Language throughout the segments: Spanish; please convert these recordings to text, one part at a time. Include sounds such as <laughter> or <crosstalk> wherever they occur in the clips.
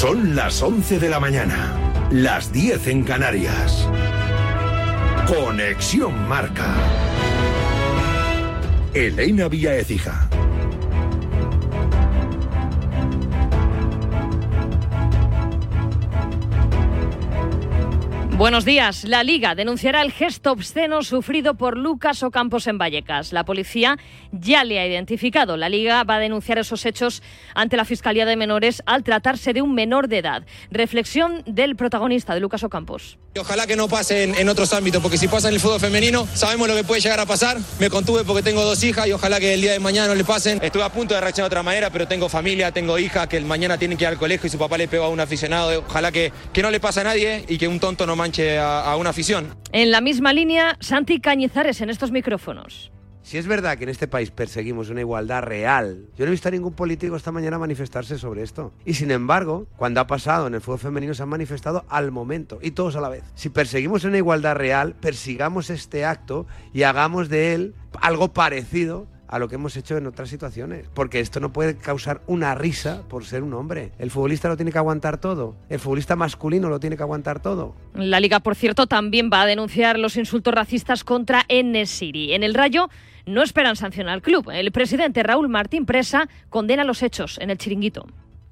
Son las 11 de la mañana, las 10 en Canarias. Conexión Marca. Elena Vía Ecija. Buenos días. La Liga denunciará el gesto obsceno sufrido por Lucas Ocampos en Vallecas. La policía ya le ha identificado. La Liga va a denunciar esos hechos ante la Fiscalía de Menores al tratarse de un menor de edad. Reflexión del protagonista de Lucas Ocampos. Ojalá que no pase en, en, otros ámbitos, porque si pasa en el fútbol femenino, sabemos lo que puede llegar a pasar. Me contuve porque tengo dos hijas y ojalá que el día de mañana no le pasen. Estuve a punto de reaccionar de otra manera, pero tengo familia, tengo hijas que el mañana tienen que ir al colegio y su papá le pegó a un aficionado. Ojalá que, que no le pase a nadie y que un tonto no a, a una afición. En la misma línea, Santi Cañizares en estos micrófonos. Si es verdad que en este país perseguimos una igualdad real, yo no he visto a ningún político esta mañana manifestarse sobre esto. Y sin embargo, cuando ha pasado en el fútbol femenino se han manifestado al momento y todos a la vez. Si perseguimos una igualdad real, persigamos este acto y hagamos de él algo parecido a lo que hemos hecho en otras situaciones. Porque esto no puede causar una risa por ser un hombre. El futbolista lo tiene que aguantar todo. El futbolista masculino lo tiene que aguantar todo. La liga, por cierto, también va a denunciar los insultos racistas contra Enesiri. En el Rayo no esperan sancionar al club. El presidente Raúl Martín Presa condena los hechos en el chiringuito.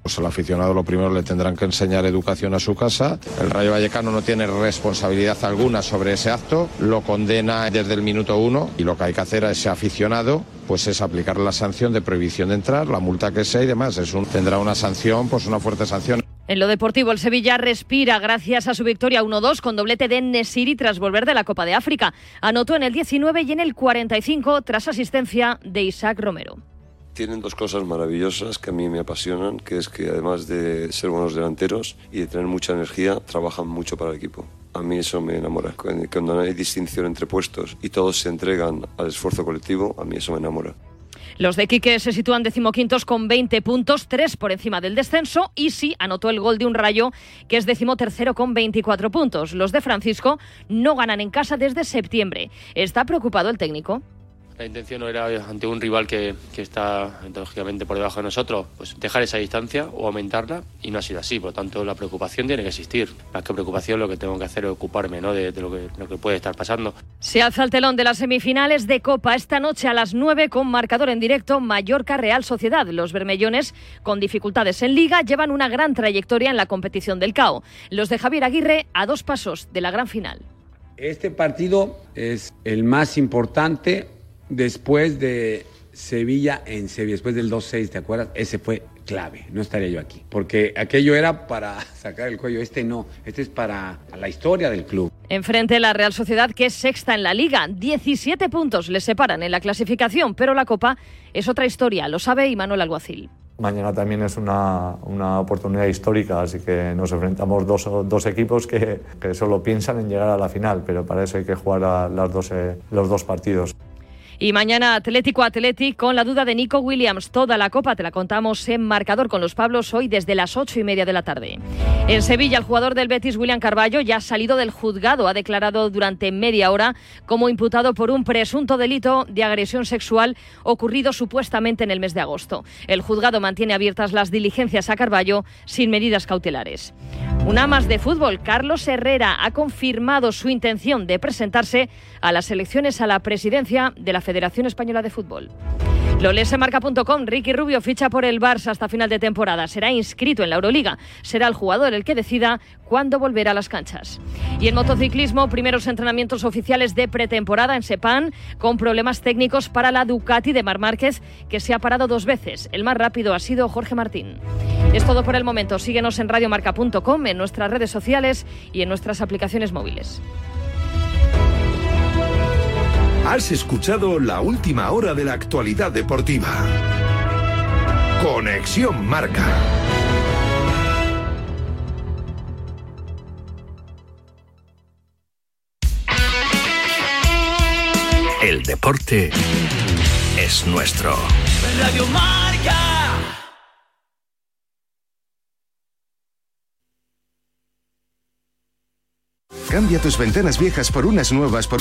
Pues al aficionado lo primero le tendrán que enseñar educación a su casa. El Rayo Vallecano no tiene responsabilidad alguna sobre ese acto, lo condena desde el minuto uno y lo que hay que hacer a ese aficionado pues es aplicar la sanción de prohibición de entrar, la multa que sea y demás. Tendrá una sanción, pues una fuerte sanción. En lo deportivo, el Sevilla respira gracias a su victoria 1-2 con doblete de Nesiri tras volver de la Copa de África. Anotó en el 19 y en el 45 tras asistencia de Isaac Romero tienen dos cosas maravillosas que a mí me apasionan, que es que además de ser buenos delanteros y de tener mucha energía, trabajan mucho para el equipo. A mí eso me enamora. Cuando no hay distinción entre puestos y todos se entregan al esfuerzo colectivo, a mí eso me enamora. Los de Quique se sitúan decimoquintos con 20 puntos, 3 por encima del descenso y sí anotó el gol de un rayo que es decimotercero con 24 puntos. Los de Francisco no ganan en casa desde septiembre. ¿Está preocupado el técnico? La intención no era ante un rival que, que, está lógicamente por debajo de nosotros, pues dejar esa distancia o aumentarla y no ha sido así. Por lo tanto, la preocupación tiene que existir. Más que preocupación, lo que tengo que hacer es ocuparme ¿no? de, de lo, que, lo que puede estar pasando. Se alza el telón de las semifinales de Copa esta noche a las 9 con marcador en directo Mallorca Real Sociedad. Los bermellones, con dificultades en liga, llevan una gran trayectoria en la competición del CAO. Los de Javier Aguirre a dos pasos de la gran final. Este partido es el más importante después de Sevilla en Sevilla, después del 2-6, ¿te acuerdas? Ese fue clave, no estaría yo aquí. Porque aquello era para <laughs> sacar el cuello, este no, este es para la historia del club. Enfrente la Real Sociedad, que es sexta en la liga. 17 puntos le separan en la clasificación, pero la Copa es otra historia, lo sabe Imanuel Alguacil. Mañana también es una, una, oportunidad histórica, así que nos enfrentamos dos, dos equipos que, que, solo piensan en llegar a la final, pero para eso hay que jugar a las dos, eh, los dos partidos. Y mañana Atlético Atlético con la duda de Nico Williams. Toda la copa te la contamos en marcador con los Pablos hoy desde las ocho y media de la tarde. En Sevilla, el jugador del Betis, William Carballo, ya ha salido del juzgado. Ha declarado durante media hora como imputado por un presunto delito de agresión sexual ocurrido supuestamente en el mes de agosto. El juzgado mantiene abiertas las diligencias a Carballo sin medidas cautelares. Una más de fútbol. Carlos Herrera ha confirmado su intención de presentarse a las elecciones a la presidencia de la Federación Española de Fútbol. Lo lesemarca.com. Ricky Rubio ficha por el Barça hasta final de temporada. Será inscrito en la Euroliga. Será el jugador el que decida cuándo volverá a las canchas. Y en motociclismo, primeros entrenamientos oficiales de pretemporada en Sepan con problemas técnicos para la Ducati de Mar Márquez, que se ha parado dos veces. El más rápido ha sido Jorge Martín. Es todo por el momento. Síguenos en radiomarca.com, en nuestras redes sociales y en nuestras aplicaciones móviles. Has escuchado la última hora de la actualidad deportiva. Conexión Marca. El deporte es nuestro. Radio Marca. Cambia tus ventanas viejas por unas nuevas por...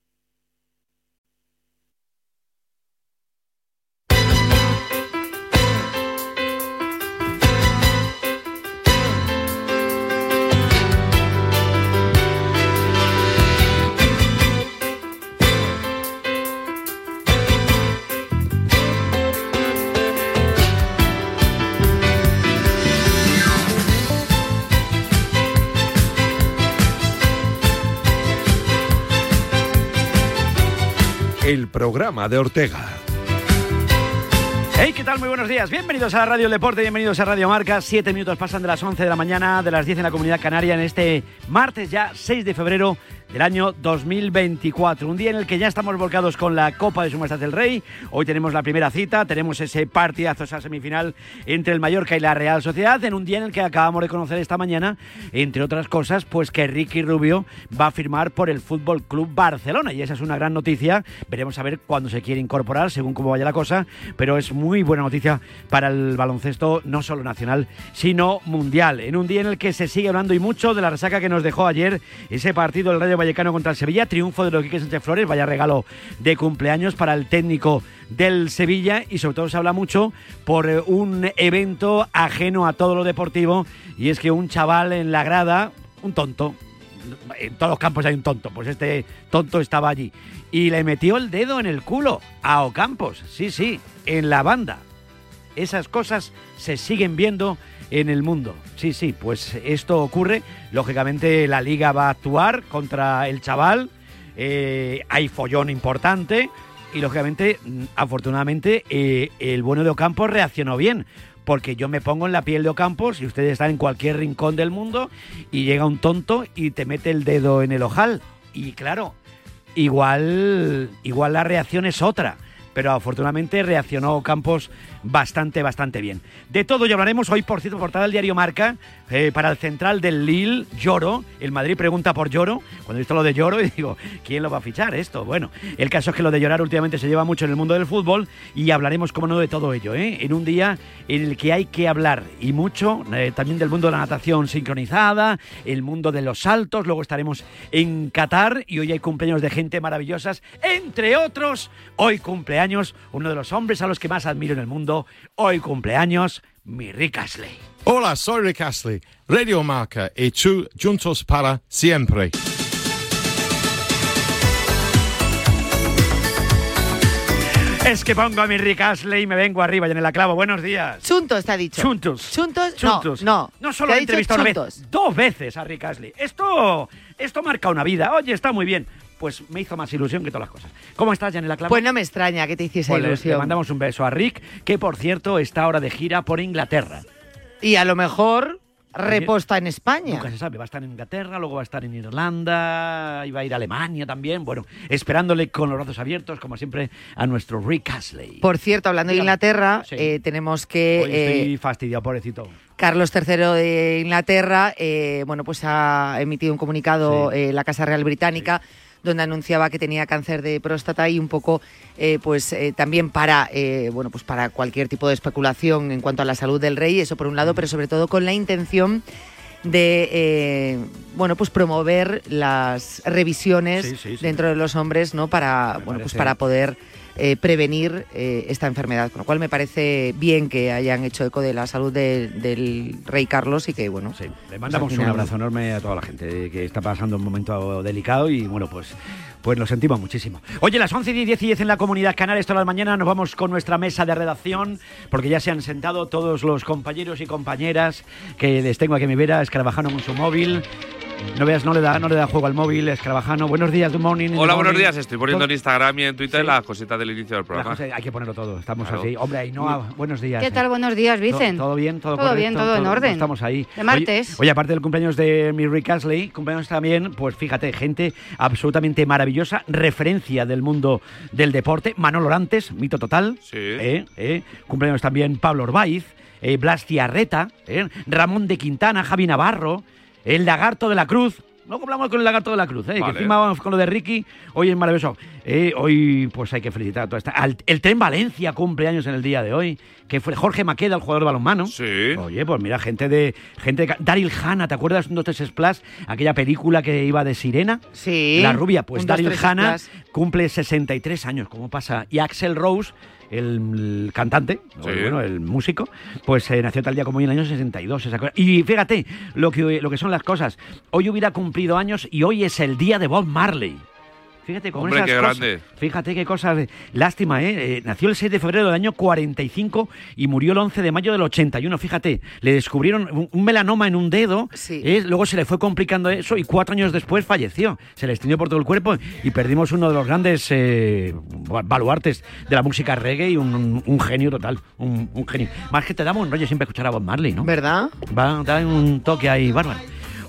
El programa de Ortega. Hey, ¿qué tal? Muy buenos días. Bienvenidos a Radio Deporte, bienvenidos a Radio Marca. Siete minutos pasan de las 11 de la mañana, de las 10 en la Comunidad Canaria, en este martes ya 6 de febrero del año 2024. Un día en el que ya estamos volcados con la Copa de Su Majestad del Rey. Hoy tenemos la primera cita, tenemos ese partidazo, esa semifinal entre el Mallorca y la Real Sociedad. En un día en el que acabamos de conocer esta mañana, entre otras cosas, pues que Ricky Rubio va a firmar por el Fútbol Club Barcelona. Y esa es una gran noticia. Veremos a ver cuándo se quiere incorporar, según cómo vaya la cosa. Pero es muy buena noticia para el baloncesto, no solo nacional, sino mundial. En un día en el que se sigue hablando y mucho de la resaca que nos dejó ayer ese partido del Rayo Vallecano contra el Sevilla, triunfo de los Quique Sánchez Flores, vaya regalo de cumpleaños para el técnico del Sevilla y sobre todo se habla mucho por eh, un evento ajeno a todo lo deportivo y es que un chaval en la grada, un tonto, en todos los campos hay un tonto, pues este tonto estaba allí y le metió el dedo en el culo a Ocampos, sí, sí, en la banda. Esas cosas se siguen viendo en el mundo. Sí, sí, pues esto ocurre. Lógicamente la liga va a actuar contra el chaval. Eh, hay follón importante. Y lógicamente, mm, afortunadamente, eh, el bueno de Ocampos reaccionó bien. Porque yo me pongo en la piel de Ocampos y ustedes están en cualquier rincón del mundo y llega un tonto y te mete el dedo en el ojal. Y claro, igual, igual la reacción es otra pero afortunadamente reaccionó Campos bastante, bastante bien. De todo ya hablaremos hoy, por cierto, portada del diario Marca, eh, para el central del Lille, Lloro. El Madrid pregunta por Lloro. Cuando he visto lo de Lloro, <laughs> y digo, ¿quién lo va a fichar esto? Bueno, el caso es que lo de llorar últimamente se lleva mucho en el mundo del fútbol y hablaremos, como no, de todo ello, ¿eh? en un día en el que hay que hablar y mucho eh, también del mundo de la natación sincronizada, el mundo de los saltos. Luego estaremos en Qatar y hoy hay cumpleaños de gente maravillosas, entre otros, hoy cumpleaños uno de los hombres a los que más admiro en el mundo. Hoy cumpleaños, mi Rick Astley. Hola, soy Rick Astley, Radio Marca y tú juntos para siempre. Es que pongo a mi Rick Astley y me vengo arriba, ya en el clavo. Buenos días. Chuntos, te ha dicho. Chuntos. Chuntos. Chuntos. No, no. No solo he entrevistado una vez, dos veces a Rick Astley. Esto, esto marca una vida. Oye, está muy bien. Pues me hizo más ilusión que todas las cosas. ¿Cómo estás, Janela Clavo? Pues no me extraña que te hiciese Pues le- ilusión. Le mandamos un beso a Rick, que por cierto está ahora de gira por Inglaterra. Y a lo mejor reposta en España. Nunca se sabe, va a estar en Inglaterra, luego va a estar en Irlanda, y va a ir a Alemania también. Bueno, esperándole con los brazos abiertos, como siempre, a nuestro Rick Astley. Por cierto, hablando de. Inglaterra, Sí. eh, tenemos que Hoy eh, estoy fastidiado, pobrecito. Carlos III de Inglaterra, eh, bueno, pues ha emitido un comunicado eh, la Casa Real Británica donde anunciaba que tenía cáncer de próstata y un poco, eh, pues eh, también para, eh, bueno, pues para cualquier tipo de especulación en cuanto a la salud del rey, eso por un lado, pero sobre todo con la intención de, eh, bueno, pues promover las revisiones Sí, sí, sí. dentro de los hombres, ¿no? Para, bueno, pues para poder eh, prevenir eh, esta enfermedad. Con lo cual me parece bien que hayan hecho eco de la salud de- del rey Carlos y que, bueno, Sí, le mandamos al un abrazo enorme a toda la gente que está pasando un momento delicado y bueno, pues, pues lo sentimos muchísimo. Oye, las 11 y 10 y 10 en la comunidad canal, esto a la mañana nos vamos con nuestra mesa de redacción porque ya se han sentado todos los compañeros y compañeras que les tengo aquí a mi vera, Escarabajano con su móvil. No veas, no le da, no le da juego al móvil, Escarabajano. Buenos días, good morning. Hola, buenos morning. días. Estoy poniendo en Instagram y en Twitter Sí. las cositas del inicio del programa. hay que ponerlo todo, estamos Claro. así. Hombre, Ainhoa, buenos días. ¿Qué tal? Buenos días, Vicen. ¿Todo bien? ¿Todo, Todo bien, correcto? todo en orden. Estamos ahí. De martes. Oye, oye, aparte del cumpleaños de mi Rick Astley, cumpleaños también, pues fíjate, gente absolutamente maravillosa, referencia del mundo del deporte. Manolo Orantes, mito total. Sí. Eh, eh. Cumpleaños también Pablo Orbaiz, eh, Blas Ciarreta, eh, Ramón de Quintana, Javi Navarro, el Lagarto de la Cruz. Luego hablamos con el Lagarto de la Cruz, eh, que encima vamos con lo de Ricky. Hoy es maravilloso. Eh, hoy, pues hay que felicitar a toda esta. al- el Tren Valencia cumpleaños en el día de hoy. que fue Jorge Maqueda, el jugador de balonmano. Sí. Oye, pues mira, gente de. gente de, Daryl Hannah, ¿te acuerdas de un 2 Splash? Aquella película que iba de sirena. Sí. La rubia, pues Daryl tres Splash. cumple 63 años, ¿cómo pasa? Y Axel Rose, el, cantante, o bueno, el músico, pues eh, nació tal día como hoy en el año 62. esa cosa. Y fíjate lo que, lo que son las cosas. Hoy hubiera cumplido años y hoy es el día de Bob Marley. Fíjate cómo Hombre, esas qué cosas- grande. Fíjate qué cosas. Lástima, ¿eh? Eh, Nació el 6 de febrero del año 45 y murió el 11 de mayo del 81. Fíjate, le descubrieron un, un melanoma en un dedo. ¿eh? Luego se le fue complicando eso y cuatro años después falleció. Se le extendió por todo el cuerpo y perdimos uno de los grandes eh, baluartes de la música reggae y un, un genio total. Un, un genio. Más que te damos un rollo siempre escuchar a Bob Marley, ¿no? ¿Verdad? Va, da un toque ahí bárbaro.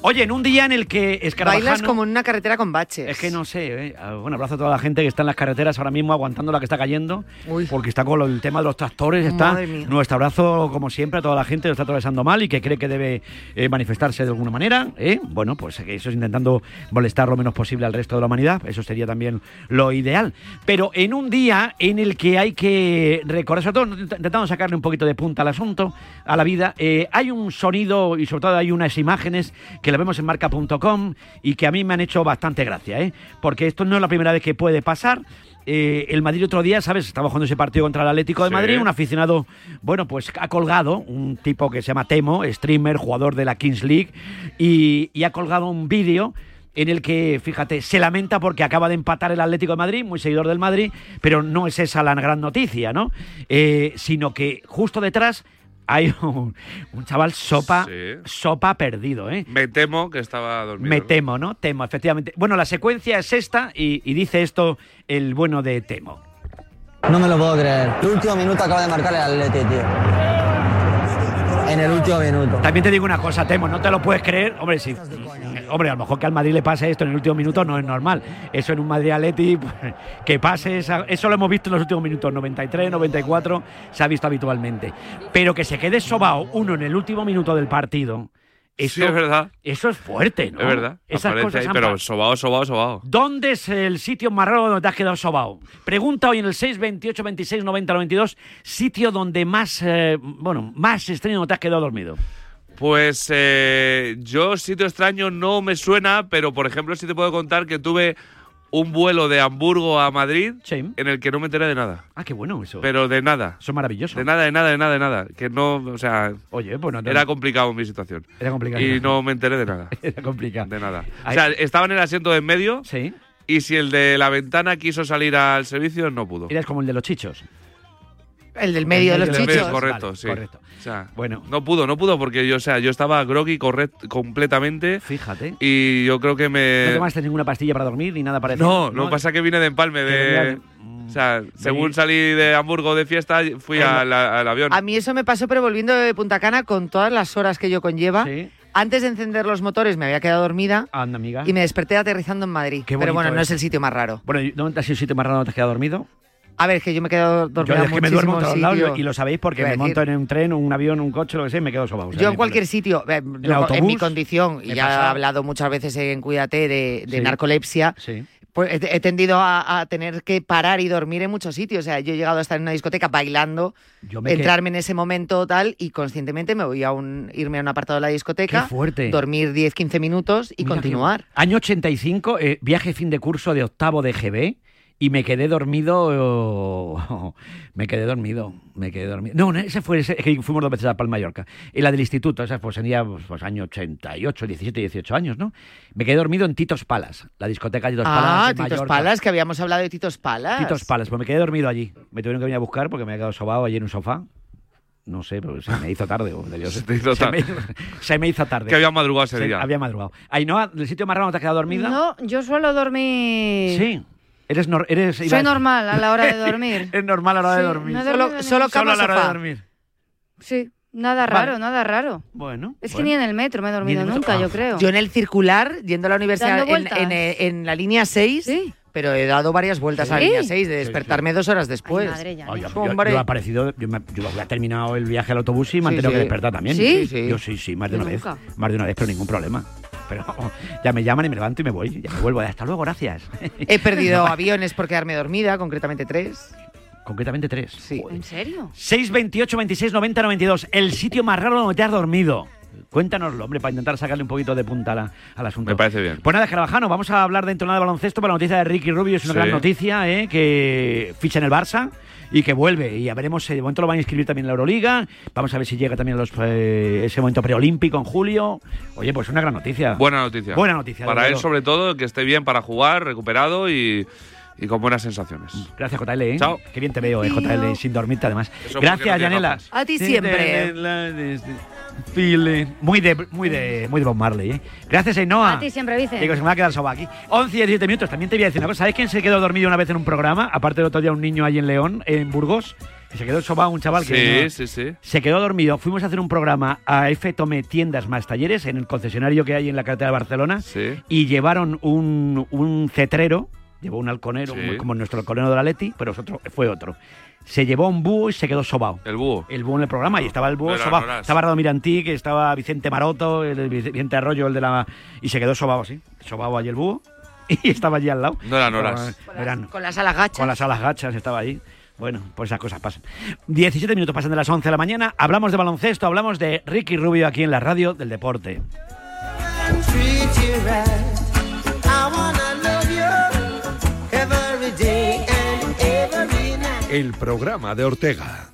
Oye, en un día en el que Escarabajano... Bailas como en una carretera con baches. Es que no sé, ¿eh? Ah, bueno, abrazo a toda la gente que está en las carreteras ahora mismo aguantando la que está cayendo, porque está con el tema de los tractores, está nuestro abrazo como siempre a toda la gente que lo está atravesando mal y que cree que debe eh, manifestarse de alguna manera, ¿eh? bueno, pues eso es intentando molestar lo menos posible al resto de la humanidad, eso sería también lo ideal, pero en un día en el que hay que recordar, sobre todo intentando sacarle un poquito de punta al asunto, a la vida, eh, hay un sonido y sobre todo hay unas imágenes que la vemos en marca.com y que a mí me han hecho bastante gracia, ¿eh? porque esto no es la primera vez que puede pasar. Eh, el Madrid otro día, ¿sabes? Estaba jugando ese partido contra el Atlético de Sí. Madrid, un aficionado, bueno, pues ha colgado, un tipo que se llama Temo, streamer, jugador de la Kings League, y, y ha colgado un vídeo en el que, fíjate, se lamenta porque acaba de empatar el Atlético de Madrid, muy seguidor del Madrid, pero no es esa la gran noticia, ¿no? Eh, sino que justo detrás hay <laughs> un, un chaval sopa, Sí. sopa perdido, ¿eh? Me temo que estaba dormido. Me ¿no? temo, ¿no? Temo, efectivamente. Bueno, la secuencia es esta y, y dice esto el bueno de Temo. No me lo puedo creer. El último minuto acaba de marcar el Atleti, tío. En el último minuto. También te digo una cosa, Temo, no te lo puedes creer. Hombre, sí. Hombre, a lo mejor que al Madrid le pase esto en el último minuto no es normal. Eso en un Madrid Atleti, <laughs> pues, que pase, esa- eso lo hemos visto en los últimos minutos, 93, 94, se ha visto habitualmente. Pero que se quede sobao uno en el último minuto del partido. Sí, es verdad. Eso es fuerte, ¿no? Es verdad. Esas cosas ahí, pero sobao, sobao, sobao. ¿Dónde es el sitio más raro donde te has quedado sobao? Pregunta hoy en el 628 26 90 92, sitio donde más, eh, bueno, más extraño te has quedado dormido. Pues eh, yo, sitio extraño, no me suena, pero por ejemplo, sí te puedo contar que tuve un vuelo de Hamburgo a Madrid en el que no me enteré de nada. Ah, qué bueno eso. Pero de nada. Eso es maravilloso. De nada, de nada, de nada, de nada. Que no, o sea. Oye, pues no te- Era complicado mi situación. Era complicado. Y no me enteré de nada. <laughs> Era complicado. De nada. O sea, estaba en el asiento de en medio. Sí. Y si el de la ventana quiso salir al servicio, no pudo. Eres como el de los chichos. El del medio de los del medio, chichos. correcto, Vale, sí. correcto. O sea, Bueno. no pudo, no pudo porque yo, o sea, yo estaba groggy correct- completamente. Fíjate. Y yo creo que me. ¿No tomaste ninguna pastilla para dormir ni nada parecido? No, lo que pasa es que vine de empalme de. O sea, según salí de Hamburgo de fiesta, fui al, al avión. A mí eso me pasó, pero volviendo de Punta Cana con todas las horas que yo conlleva. Antes de encender los motores me había quedado dormida Anda, amiga. y me desperté aterrizando en Madrid. Qué pero bueno, no es el sitio más raro. Bueno, ¿y ¿dónde has sido el sitio más raro donde te has quedado dormido? A ver, es que yo me he quedado Yo dormida es que me duermo en todos lados y lo sabéis porque me monto en un tren, un avión, un coche, lo que sea, y me quedo sobao. sea, Yo en cualquier sitio, eh, ¿En yo, autobús? en mi condición, y ya pasa- he hablado muchas veces en Cuídate de, de Sí. narcolepsia, Sí. pues he, he tendido a, a tener que parar y dormir en muchos sitios. O sea, yo he llegado a estar en una discoteca bailando, Yo me entrarme en ese momento tal, y conscientemente me voy a un, irme a un apartado de la discoteca, Qué fuerte. dormir 10-15 minutos y Mira continuar. que- Año 85, eh, viaje fin de curso de octavo de GB y me quedé dormido. <laughs> me quedé dormido. Me quedé dormido. No, no, ese fue ese, que fuimos dos veces a Palma Mallorca. Y la del instituto, esa pues tenía pues, pues, año 88, 17, 18 años, ¿no? Me quedé dormido en Titos Palas, la discoteca Titos Palas. Ah, de Titos Mallorca. Palas, que habíamos hablado de Titos Palas. Titos Palas, pues me quedé dormido allí. Me tuvieron que venir a buscar porque me había quedado sobado allí en un sofá. No sé, pero se me hizo tarde. o debió <laughs> ser. te hizo Se me- tarde. se me hizo tarde. Que había madrugado ese Se- día. Había madrugado. Ainhoa, ¿del sitio más raro donde te has quedado dormida? No, yo suelo dormir. Sí. Eres, eres Soy a- normal a la hora de <laughs> dormir. es normal a la hora de dormir. no he Solo, solo a la hora de dormir. Sí, nada Vale. raro, nada raro. Bueno. Es que ni en el metro me he dormido nunca, yo creo. Yo en el circular, yendo a la universidad en, vueltas. en, en la línea 6, pero he dado varias vueltas a la línea 6 de despertarme dos horas después. madre, ya Ay, yo, yo- he aparecido, yo, me- yo había terminado el viaje al autobús y me han tenido sí. que despertar también. ¿Sí? Sí, sí. Yo sí, sí, más de Yo una vez. Más de una vez, pero ningún problema. Pero ya me llaman y me levanto y me voy. Ya me vuelvo. Hasta luego, gracias. He perdido <laughs> No, aviones por quedarme dormida, concretamente tres. Concretamente tres. Sí. ¿En serio? 628 26 90 92. El sitio más raro donde te has dormido. Cuéntanoslo, hombre, para intentar sacarle un poquito de punta la- al asunto. Me parece bien. Pues nada, Carvajano, vamos a hablar de entonada de baloncesto. Pero la noticia de Ricky Rubio es una Sí. gran noticia, ¿eh? que ficha en el Barça y que vuelve. Y ya veremos, eh, de momento lo van a inscribir también en la Euroliga. Vamos a ver si llega también a los, eh, ese momento preolímpico en julio. Oye, pues una gran noticia. Buena noticia. Buena noticia. Para él, sobre todo, que esté bien para jugar, recuperado y, y con buenas sensaciones. Gracias, JL. ¿eh? Chao. Qué bien te veo, eh, JL, sin dormirte además. Eso Gracias, Yanela. A ti siempre. Muy de, muy de, muy de Bob Marley, ¿eh? Gracias, Ainhoa. A ti siempre, Vicen. Digo, se me va a quedar soba aquí. 11 y 17 minutos. También te voy a decir una cosa. ¿Sabes quién se quedó dormido una vez en un programa? Aparte del otro día un niño ahí en León, en Burgos. Y se quedó sobado un chaval que... Sí, sí, sí. Se quedó dormido. Fuimos a hacer un programa a F Tome Tiendas más Talleres en el concesionario que hay en la carretera de Barcelona. Sí. Y llevaron un, un cetrero, llevó un halconero, Sí. como, nuestro halconero de la Leti, pero es otro, fue otro. Se llevó un búho y se quedó sobao. El búho. El búho en el programa y estaba el búho No sobao. Estaba Rado Mirantí, que estaba Vicente Maroto, el Vicente Arroyo, el de la... Y se quedó sobao así. Sobao allí el búho <laughs> y estaba allí al lado. No eran horas. Estaba- eran- Con las alas gachas. con las alas gachas estaba ahí. Bueno, pues esas cosas pasan. 17 minutos pasan de las 11 de la mañana. Hablamos de baloncesto, hablamos de Ricky Rubio aquí en la radio del deporte. El programa de Ortega.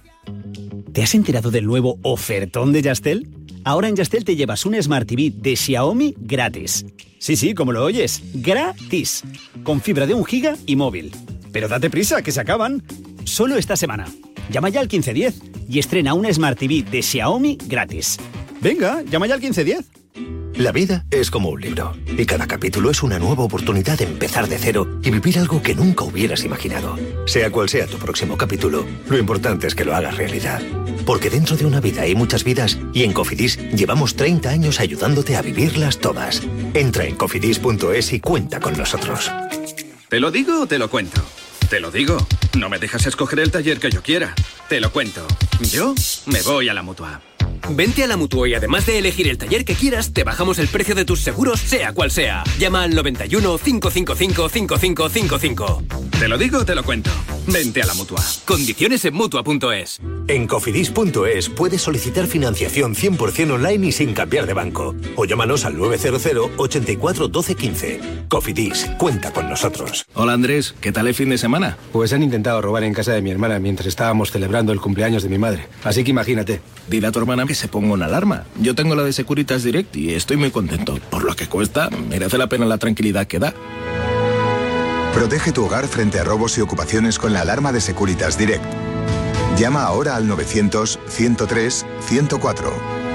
¿Te has enterado del nuevo ofertón de Yastel? Ahora en Yastel te llevas un Smart TV de Xiaomi gratis. Sí, sí, como lo oyes, gratis. Con fibra de un giga y móvil. Pero date prisa, que se acaban. Solo esta semana. Llama ya al 1510 y estrena una Smart TV de Xiaomi gratis. Venga, llama ya al 1510. La vida es como un libro y cada capítulo es una nueva oportunidad de empezar de cero y vivir algo que nunca hubieras imaginado. Sea cual sea tu próximo capítulo, lo importante es que lo hagas realidad. Porque dentro de una vida hay muchas vidas y en Cofidis llevamos 30 años ayudándote a vivirlas todas. Entra en cofidis.es y cuenta con nosotros. ¿Te lo digo o te lo cuento? Te lo digo. No me dejas escoger el taller que yo quiera. Te lo cuento. Yo me voy a la mutua. Vente a la Mutua y además de elegir el taller que quieras, te bajamos el precio de tus seguros, sea cual sea. Llama al 91 555 5555. Te lo digo o te lo cuento. Vente a la mutua. Condiciones en Mutua.es. En cofidis.es puedes solicitar financiación 100% online y sin cambiar de banco. O llámanos al 900 84 12 15. Cofidis, cuenta con nosotros. Hola Andrés, ¿qué tal el fin de semana? Pues han intentado robar en casa de mi hermana mientras estábamos celebrando el cumpleaños de mi madre. Así que imagínate. Dile a tu hermana que se ponga una alarma. Yo tengo la de Securitas Direct y estoy muy contento. Por lo que cuesta, merece la pena la tranquilidad que da. Protege tu hogar frente a robos y ocupaciones con la alarma de Securitas Direct. Llama ahora al 900-103-104.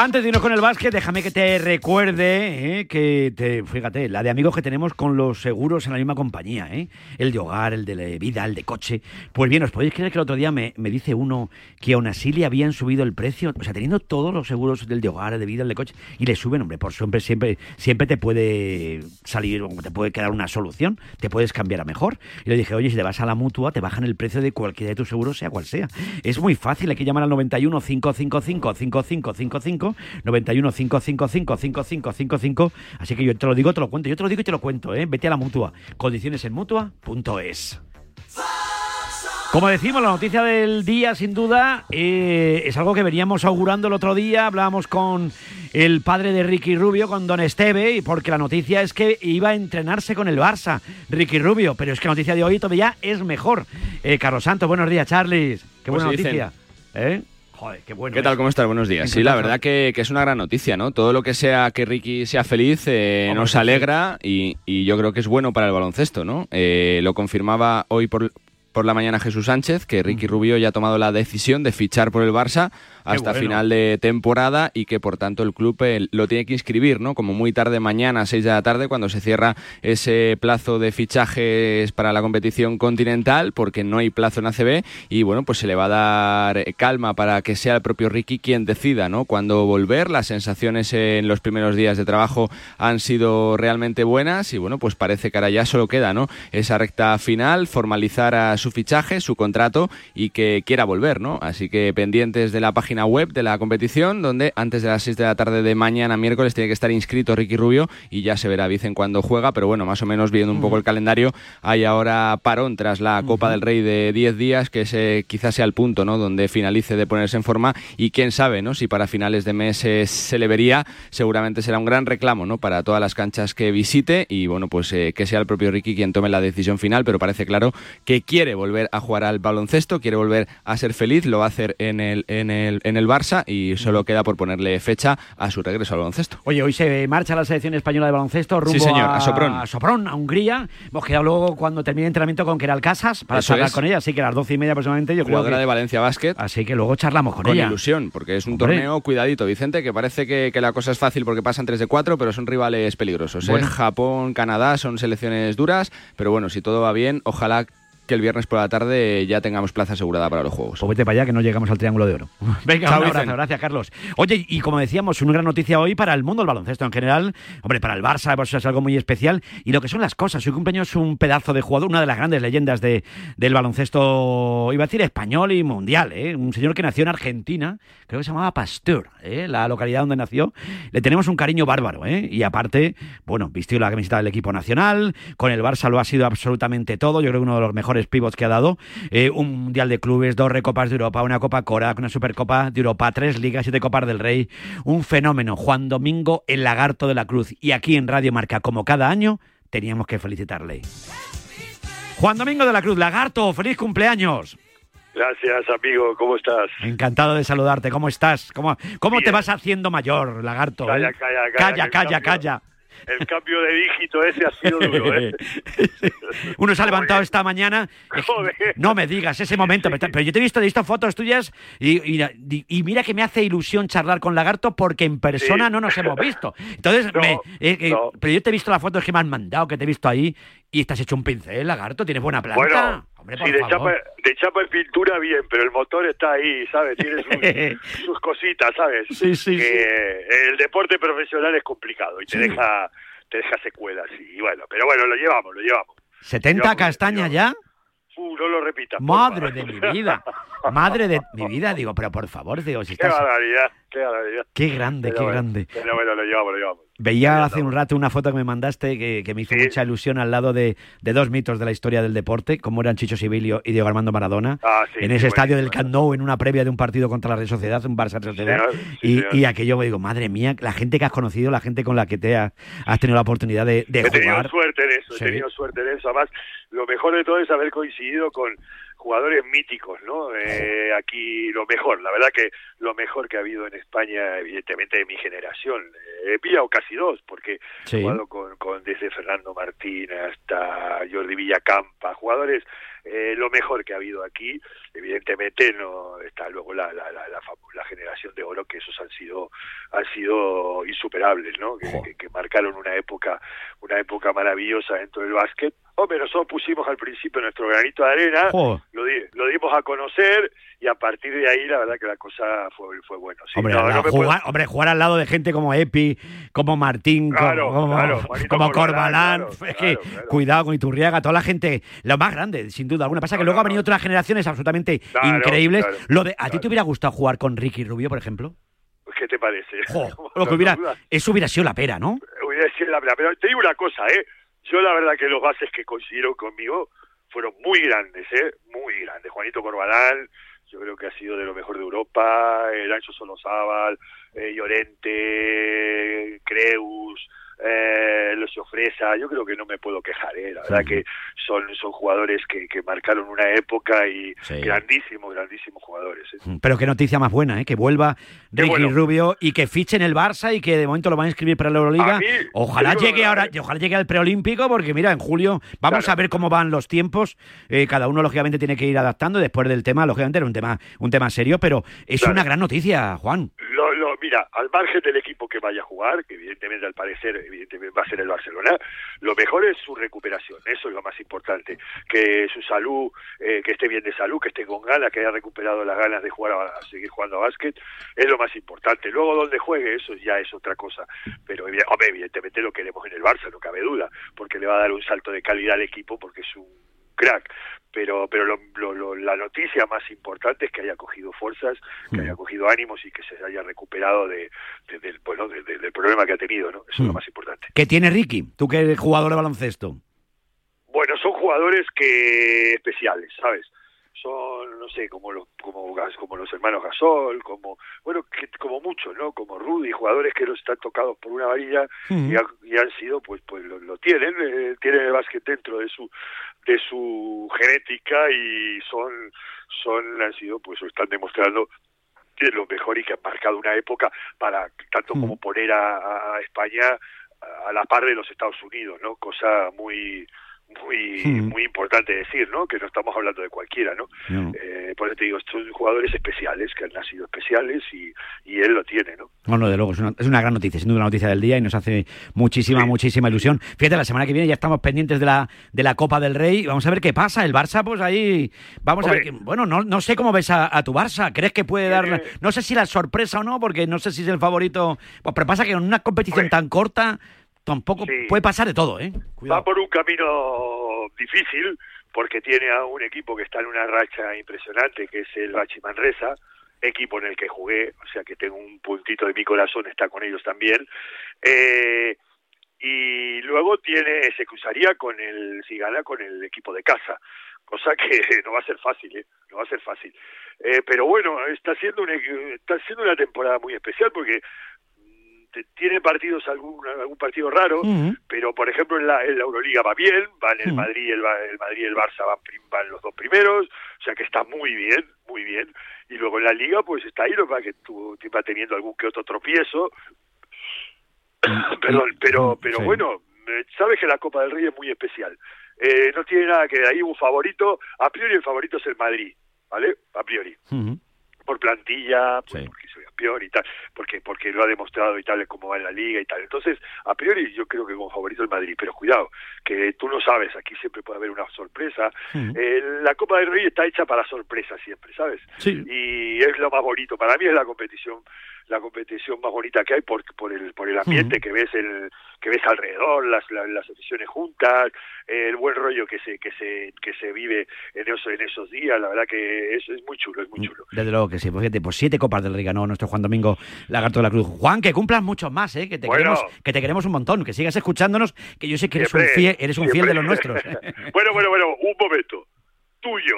Antes de irnos con el básquet, déjame que te recuerde eh, que, te, fíjate, la de amigos que tenemos con los seguros en la misma compañía, ¿eh? el de hogar, el de vida, el de coche. Pues bien, os podéis creer que el otro día me, me dice uno que aún así le habían subido el precio, o sea, teniendo todos los seguros del de hogar, el de vida, el de coche, y le suben, hombre, por siempre, siempre, siempre te puede salir, te puede quedar una solución, te puedes cambiar a mejor. Y le dije, oye, si te vas a la mutua, te bajan el precio de cualquiera de tus seguros, sea cual sea. Es muy fácil, hay que llamar al 91 555 5555 91 555 5555 Así que yo te lo digo, te lo cuento. Yo te lo digo y te lo cuento, ¿eh? Vete a la mutua. Condiciones en mutua.es. Como decimos, la noticia del día, sin duda, eh, es algo que veníamos augurando el otro día. Hablábamos con el padre de Ricky Rubio, con Don Esteve, porque la noticia es que iba a entrenarse con el Barça, Ricky Rubio. Pero es que la noticia de hoy todavía es mejor. Eh, Carlos Santos, buenos días, Charles. Qué Pues buena noticia. ¿Eh? Joder, qué bueno. ¿Qué tal? es. ¿Cómo estás? Buenos días. Sí, la verdad que, que es una gran noticia, ¿no? Todo lo que sea que Ricky sea feliz eh, nos alegra y, y yo creo que es bueno para el baloncesto, ¿no? Eh, lo confirmaba hoy por, por la mañana Jesús Sánchez, que Ricky Rubio ya ha tomado la decisión de fichar por el Barça hasta bueno. final de temporada y que por tanto el club eh, lo tiene que inscribir, ¿no? Como muy tarde mañana, a 6 de la tarde, cuando se cierra ese plazo de fichajes para la competición continental, porque no hay plazo en ACB y bueno, pues se le va a dar eh, calma para que sea el propio Ricky quien decida, ¿no? Cuándo volver. Las sensaciones en los primeros días de trabajo han sido realmente buenas y bueno, pues parece que ahora ya solo queda, ¿no? Esa recta final, formalizar a su fichaje, su contrato y que quiera volver, ¿no? Así que pendientes de la página página web de la competición, donde antes de las 6 de la tarde de mañana, miércoles, tiene que estar inscrito Ricky Rubio y ya se verá, dicen, cuando juega, pero bueno, más o menos viendo un poco el calendario, hay ahora parón tras la Copa del Rey de 10 días, que ese quizás sea el punto, ¿no?, donde finalice de ponerse en forma y quién sabe, ¿no?, si para finales de mes eh, se le vería, seguramente será un gran reclamo, ¿no?, para todas las canchas que visite y bueno, pues eh, que sea el propio Ricky quien tome la decisión final, pero parece claro que quiere volver a jugar al baloncesto, quiere volver a ser feliz, lo va a hacer en el, en el, en el Barça y solo queda por ponerle fecha a su regreso al baloncesto. Oye, hoy se marcha la selección española de baloncesto rumbo Sí, señor, a, a Sopron. a Sopron, a Hungría. Hemos quedado luego cuando termine el entrenamiento con Keral Casas para Eso charlar es. con ella, así que a las doce y media aproximadamente yo creo Jugadora que... de Valencia Basket. Así que luego charlamos con, Con ella. ilusión, porque es un Hombre. torneo, cuidadito, Vicente, que parece que, que la cosa es fácil porque pasan 3 de 4, pero son rivales peligrosos. ¿eh? Bueno. Japón, Canadá son selecciones duras, pero bueno, si todo va bien, ojalá que el viernes por la tarde ya tengamos plaza asegurada para los Juegos. Pues vete para allá que no llegamos al Triángulo de Oro. <laughs> Venga, Chao, un abrazo, Vicen. gracias Carlos. Oye, y como decíamos, una gran noticia hoy para el mundo del baloncesto en general. Hombre, para el Barça pues es algo muy especial. Y lo que son las cosas. Su cumpleaños es un pedazo de jugador, una de las grandes leyendas de, del baloncesto, iba a decir español y mundial. ¿eh? Un señor que nació en Argentina, creo que se llamaba Pasteur, ¿eh? la localidad donde nació. Le tenemos un cariño bárbaro. ¿eh? Y aparte, bueno, vistió la camiseta del equipo nacional. Con el Barça lo ha sido absolutamente todo. Yo creo que uno de los mejores pivots que ha dado. Eh, un Mundial de Clubes, dos Recopas de Europa, una Copa Corac, una Supercopa de Europa, tres Ligas, siete Copas del Rey. Un fenómeno. Juan Domingo, el lagarto de la cruz. Y aquí en Radio Marca, como cada año, teníamos que felicitarle. Juan Domingo de la Cruz, lagarto, feliz cumpleaños. Gracias, amigo. ¿Cómo estás? Encantado de saludarte. ¿Cómo estás? ¿Cómo, cómo te vas haciendo mayor, lagarto? Calla, eh? calla, calla, calla, calla, cambio- calla. El cambio de dígito ese ha sido duro, ¿eh? <laughs> Uno se ha levantado esta mañana. No me digas ese momento, pero pero yo te he visto, he visto fotos tuyas y, y- y mira que me hace ilusión charlar con Lagarto porque en persona Sí. no nos hemos visto. Entonces, me- eh, eh, no. pero yo te he visto las fotos que me han mandado, que te he visto ahí y estás hecho un pincel, Lagarto, tienes buena planta. Bueno, Hombre, sí, de chapa, de chapa y pintura bien, pero el motor está ahí, ¿sabes? Tiene sus, <laughs> sus cositas, ¿sabes? Sí, sí, que sí. El deporte profesional es complicado y te Sí. deja te deja secuelas. Y bueno, pero bueno, lo llevamos, lo llevamos. ¿70 castañas ya? Uh, no lo repitas. Madre de mi vida. Madre de mi vida, digo, pero por favor, digo, si Qué estás... barbaridad, qué barbaridad. Qué grande, Pero qué bueno, grande. Pero bueno, lo llevamos, lo llevamos. Veía hace un rato una foto que me mandaste que, que me hizo mucha ilusión al lado de, de dos mitos de la historia del deporte, como eran Chicho Sibilio y Diego Armando Maradona, Ah, sí, en sí, ese estadio del. Camp Nou, en una previa de un partido contra la Real Sociedad, un Barça Real Sociedad. y, y aquello me digo, madre mía, la gente que has conocido, la gente con la que te ha- has tenido la oportunidad de, de he tenido jugar. suerte en eso, he tenido suerte en eso. Además, lo mejor de todo es haber coincidido con jugadores míticos, ¿no? Eh, aquí lo mejor, la verdad que lo mejor que ha habido en España, evidentemente de mi generación. Eh, He pillado casi dos, porque Sí. he jugado con, con desde Fernando Martín hasta Jordi Villacampa, jugadores eh, lo mejor que ha habido aquí. Evidentemente no está luego la, la, la, la, generación de oro, que esos han sido han sido insuperables, ¿no? Que, que- que marcaron una época una época maravillosa dentro del básquet. Hombre, nosotros pusimos al principio nuestro granito de arena, lo, di- lo dimos a conocer y a partir de ahí la verdad que la cosa fue, fue bueno. Sí, Hombre, no, no puedo- jugar, hombre, jugar al lado de gente como Epi, como Martín, como- Claro, como, claro, como Corbalán, claro, es que, cuidado con Iturriaga, toda la gente, lo más grande, sin duda alguna. Pasa que luego han venido otras generaciones absolutamente Claro, increíbles. claro, lo de, ¿A ti te hubiera gustado jugar con Ricky Rubio, por ejemplo? ¿Qué te parece? <laughs> <laughs> Lo que hubiera, eso hubiera sido la pera, ¿no? Hubiera sido la verdad. Pero te digo una cosa, ¿eh? Yo la verdad que los bases que coincidieron conmigo fueron muy grandes, ¿eh? Muy grandes. Juanito Corbalán, yo creo que ha sido de lo mejor de Europa, el Ancho Solozábal, eh, Llorente, Creus, eh, Lucio Fresa, yo creo que no me puedo quejar, ¿eh? La verdad que son, son jugadores que, que marcaron una época y Sí. grandísimos, grandísimos jugadores. ¿eh? Pero qué noticia más buena, ¿eh? Que vuelva Ricky bueno. Rubio y que fiche en el Barça y que de momento lo van a inscribir para la Euroliga. Mí, Ojalá llegue ahora, ojalá llegue al preolímpico, porque mira, en julio vamos a ver cómo van los tiempos. Cada uno lógicamente tiene que ir adaptando después del tema, lógicamente era un tema, un tema serio, pero es Claro. una gran noticia, Juan. Lo, mira, al margen del equipo que vaya a jugar, que evidentemente al parecer evidentemente va a ser el Barcelona, lo mejor es su recuperación, eso es lo más importante, que su salud, eh, que esté bien de salud, que esté con ganas, que haya recuperado las ganas de jugar a, seguir jugando a básquet, es lo más importante. Luego donde juegue, eso ya es otra cosa, pero evidentemente lo queremos en el Barça, no cabe duda, porque le va a dar un salto de calidad al equipo, porque es un crack, pero pero lo- lo- lo- la noticia más importante es que haya cogido fuerzas, que haya cogido ánimos y que se haya recuperado de, de- del, bueno, de- de- del problema que ha tenido, ¿no? Eso es lo más importante. ¿Qué tiene Ricky? Tú que eres jugador de baloncesto. Bueno, son jugadores que especiales, ¿sabes? Son, no sé, como los como los hermanos Gasol, como bueno, que, como muchos, ¿no? Como Rudy, jugadores que los están tocados por una varilla y, ha- y han sido, pues, pues lo, lo tienen, eh, tienen el básquet dentro de su de su genética y son son han sido, pues, están demostrando lo mejor y que han marcado una época para tanto como poner a, a España a la par de los Estados Unidos, ¿no? Cosa muy muy Mm. muy importante decir, ¿no? Que no estamos hablando de cualquiera, ¿no? No. Eh, por eso te digo, son jugadores especiales que han nacido especiales y, y él lo tiene, ¿no? No, no, de luego, es una, es una gran noticia, sin duda una noticia del día y nos hace muchísima, muchísima ilusión. Fíjate, la semana que viene ya estamos pendientes de la, de la Copa del Rey. Vamos a ver qué pasa. El Barça, pues ahí. Vamos a ver. Que- bueno, no, no sé cómo ves a, a tu Barça. ¿Crees que puede dar.? Tiene- No sé si la sorpresa o no, porque no sé si es el favorito. Pues, pero pasa que en una competición tan corta tampoco puede pasar de todo, ¿eh? Va por un camino difícil porque tiene a un equipo que está en una racha impresionante, que es el Bachi Manresa, equipo en el que jugué, o sea que tengo un puntito de mi corazón, está con ellos también. Eh, y luego tiene se cruzaría con el si gana con el equipo de casa cosa que <laughs> no va a ser fácil ¿eh? no va a ser fácil Eh, pero bueno está siendo un equi- está siendo una temporada muy especial porque tiene partidos algún algún partido raro pero por ejemplo en la, en la Euroliga va bien van el Madrid y el, Ba- el Madrid y el Barça van, van los dos primeros o sea que está muy bien muy bien y luego en la Liga pues está ahí lo que va teniendo algún que otro tropiezo <coughs> Perdón, pero pero Sí. bueno, eh, sabes que la Copa del Rey es muy especial. Eh, no tiene nada que ahí un favorito. A priori el favorito es el Madrid, ¿vale? A priori. Por plantilla, pues, porque soy campeón y tal, porque porque lo ha demostrado y tal, como va en la liga y tal. Entonces, a priori yo creo que como favorito el Madrid, pero cuidado, que tú no sabes, aquí siempre puede haber una sorpresa. Eh, la Copa del Rey está hecha para sorpresas siempre, ¿sabes? Sí. y es lo más bonito. Para mí es la competición la competición más bonita que hay por, por el por el ambiente que ves el que ves alrededor, las la- las aficiones juntas, el buen rollo que se que se que se vive en esos en esos días. La verdad que es, es muy chulo, es muy chulo. Desde luego que sí, pues fíjate, pues siete copas del Rey ganó nuestro Juan Domingo Lagarto de la Cruz. Juan, que cumplas muchos más, ¿eh? que te Bueno. queremos, que te queremos un montón, que sigas escuchándonos, que yo sé que eres un fiel, eres un fiel de los nuestros. <laughs> bueno, bueno, bueno, un momento. Tuyo,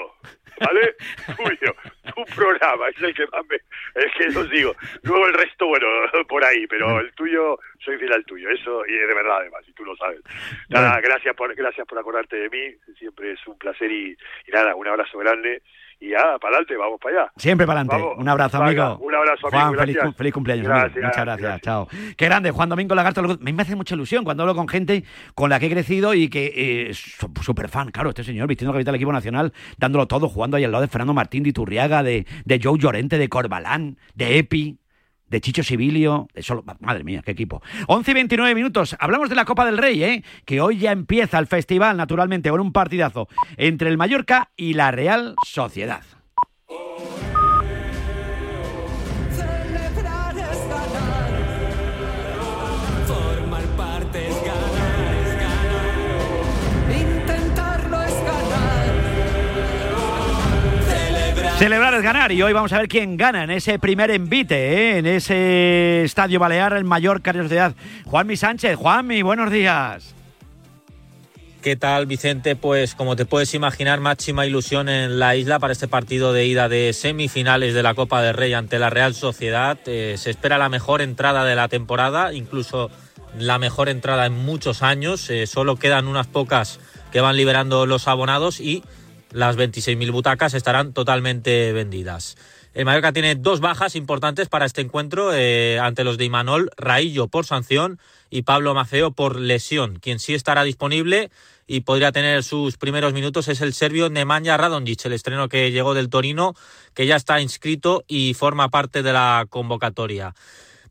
¿vale? Tuyo. Tu programa es el que más me... Es que os digo. Luego el resto, bueno, por ahí, pero el tuyo, soy fiel al tuyo. Eso, y de verdad, además, y tú lo sabes. Nada, gracias por, gracias por acordarte de mí. Siempre es un placer y, y nada, un abrazo grande. Y ya, para adelante, vamos para allá. Siempre para adelante. Vamos. Un abrazo, Venga, amigo. un abrazo, amigo, Juan, feliz, cum- feliz cumpleaños, Gracias, amigo. Muchas gracias. Chao. Qué grande, Juan Domingo Lagarto me hace mucha ilusión cuando hablo con gente con la que he crecido y que eh, es súper fan, claro, este señor vistiendo camiseta del equipo nacional, dándolo todo, jugando ahí al lado de Fernando Martín de Iturriaga, de, de Joe Llorente, de Corbalán, de Epi. De Chicho Sibilio, de solo, madre mía, qué equipo. 11 y 29 minutos, hablamos de la Copa del Rey, ¿eh? que hoy ya empieza el festival, naturalmente, con un partidazo entre el Mallorca y la Real Sociedad. Celebrar. Es ganar y hoy vamos a ver quién gana en ese primer envite, ¿eh? en ese estadio balear, el Mallorca Real Sociedad. Juanmi Sánchez, Juanmi, buenos días. ¿Qué tal, Vicente? Pues como te puedes imaginar, máxima ilusión en la isla para este partido de ida de semifinales de la Copa del Rey ante la Real Sociedad. Eh, se espera la mejor entrada de la temporada, incluso la mejor entrada en muchos años. Eh, solo quedan unas pocas que van liberando los abonados y las 26.000 butacas estarán totalmente vendidas. El Mallorca tiene dos bajas importantes para este encuentro eh, ante los de Imanol, Raillo por sanción y Pablo Maceo por lesión. Quien sí estará disponible y podría tener sus primeros minutos es el serbio Nemanja Radonjic, el estreno que llegó del Torino, que ya está inscrito y forma parte de la convocatoria.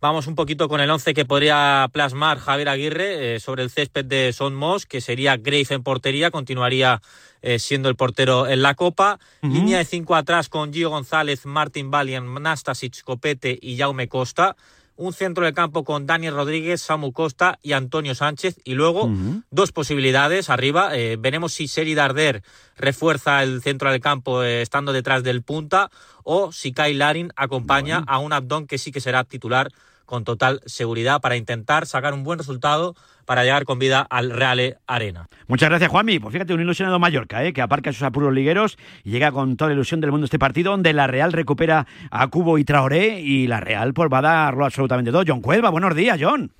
Vamos un poquito con el 11 que podría plasmar Javier Aguirre eh, sobre el césped de Son Mos, que sería Grave en portería, continuaría eh, siendo el portero en la Copa. Línea de cinco atrás con Gio González, Martin Valian, Nastasic, Copete y Jaume Costa. un centro de campo con Daniel Rodríguez, Samu Costa y Antonio Sánchez. Y luego dos posibilidades arriba. Eh, veremos si Seri Darder refuerza el centro del campo eh, estando detrás del punta o si Kai Larin acompaña a un Abdón que sí que será titular con total seguridad para intentar sacar un buen resultado para llegar con vida al Reale Arena. Muchas gracias, Juanmi. Pues fíjate, un ilusionado Mallorca, ¿eh? que aparca sus apuros ligueros y llega con toda la ilusión del mundo este partido, donde la Real recupera a Cubo y Traoré y la Real pues va a darlo absolutamente todo. John Cuelva, buenos días, John.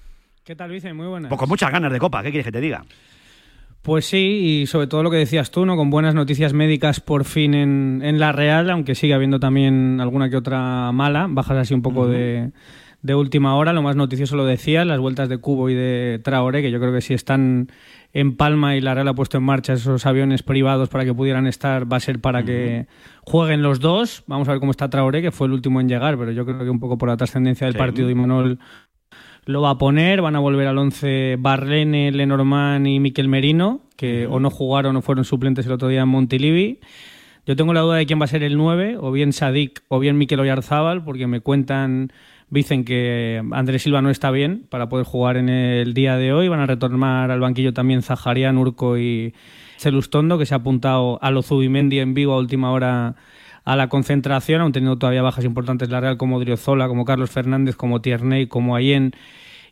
¿Qué tal, Vicente? Muy buenas. Pues con muchas ganas de copa, ¿qué quieres que te diga? Pues sí, y sobre todo lo que decías tú, ¿no? Con buenas noticias médicas por fin en, en la Real, aunque sigue habiendo también alguna que otra mala, bajas así un poco de, de última hora. Lo más noticioso lo decía, las vueltas de Cubo y de Traoré, que yo creo que si están en Palma y la Real ha puesto en marcha esos aviones privados para que pudieran estar, va a ser para que jueguen los dos. Vamos a ver cómo está Traoré, que fue el último en llegar, pero yo creo que un poco por la trascendencia del Sí. partido, Imanol lo va a poner, van a volver al 11 Barlene, Lenormand y Miquel Merino, que o no jugaron o fueron suplentes el otro día en Montilivi. Yo tengo la duda de quién va a ser el 9, o bien Sadik o bien Miquel Oyarzábal, porque me cuentan, dicen que Andrés Silva no está bien para poder jugar en el día de hoy. Van a retornar al banquillo también Zaharian, Urco y Celustondo, que se ha apuntado a lo Zubimendi en vivo a última hora a la concentración, aún teniendo todavía bajas importantes la Real como Driozola, como Carlos Fernández, como Tierney, como Ayen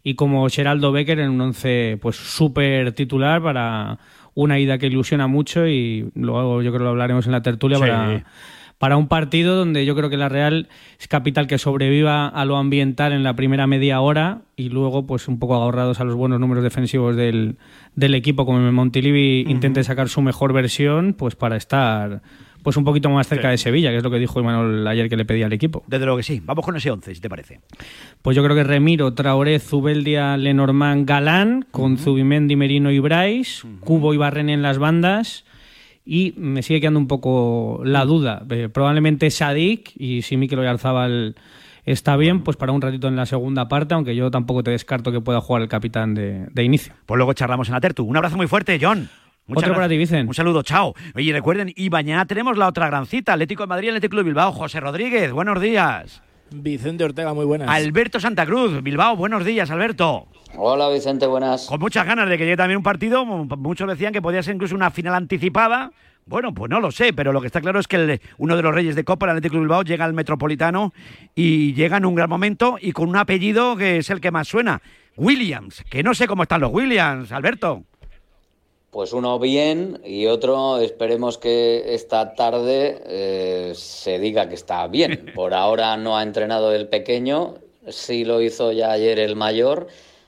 y como Geraldo Becker en un once pues súper titular para una ida que ilusiona mucho y luego yo creo que lo hablaremos en la tertulia Sí. para, para un partido donde yo creo que la Real es capital que sobreviva a lo ambiental en la primera media hora y luego pues un poco ahorrados a los buenos números defensivos del, del equipo como el Montilivi intente sacar su mejor versión pues para estar pues un poquito más cerca Sí. de Sevilla, que es lo que dijo Imanol ayer que le pedía al equipo. Desde luego que sí. Vamos con ese 11, si te parece. Pues yo creo que Remiro, Traoré, Zubeldia, Lenormand, Galán, con Zubimendi, Merino y Brais, Cubo y Barrene en las bandas. Y me sigue quedando un poco la duda. Eh, probablemente Sadik y si Mikel Oyarzábal está bien, pues para un ratito en la segunda parte, aunque yo tampoco te descarto que pueda jugar el capitán de, de inicio. Pues luego charlamos en la tertu. Un abrazo muy fuerte, John. Otro para ti, Vicen. Un saludo, chao. Oye, recuerden, y mañana tenemos la otra gran cita, Atlético de Madrid, Atlético de Bilbao. José Rodríguez, buenos días. Vicente Ortega, muy buenas. Alberto Santa Cruz, Bilbao, buenos días, Alberto. Hola Vicente, buenas. Con muchas ganas de que llegue también un partido, muchos decían que podía ser incluso una final anticipada. Bueno, pues no lo sé, pero lo que está claro es que el- uno de los reyes de Copa, el Atlético de Bilbao, llega al Metropolitano y llega en un gran momento y con un apellido que es el que más suena, Williams, que no sé cómo están los Williams, Alberto. Pues uno bien y otro esperemos que esta tarde eh, se diga que está bien. <laughs> Por ahora no ha entrenado el pequeño, sí lo hizo ya ayer el mayor,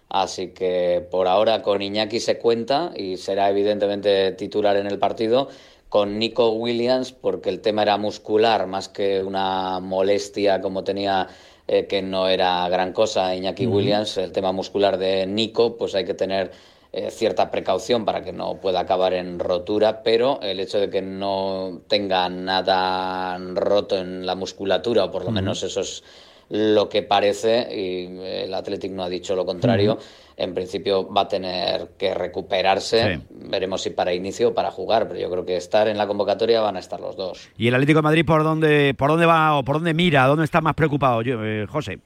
así que por ahora con Iñaki se cuenta y será evidentemente titular en el partido. Con Nico Williams, porque el tema era muscular más que una molestia como tenía eh, que no era gran cosa Iñaki. Williams, el tema muscular de Nico, pues hay que tener eh, cierta precaución para que no pueda acabar en rotura, pero el hecho de que no tenga nada roto en la musculatura, o por lo menos eso es lo que parece, y el Athletic no ha dicho lo contrario, en principio va a tener que recuperarse, veremos si para inicio o para jugar, pero yo creo que estar en la convocatoria van a estar los dos. ¿Y el Atlético de Madrid por dónde, por dónde va o por dónde mira? ¿Dónde está más preocupado, yo, eh, José?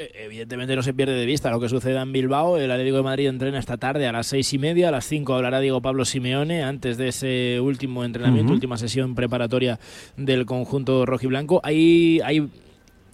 Eh, Evidentemente no se pierde de vista lo que suceda en Bilbao. El Atlético de Madrid entrena esta tarde a las seis y media. A las cinco hablará Diego Pablo Simeone antes de ese último entrenamiento, última sesión preparatoria del conjunto rojiblanco. Hay, hay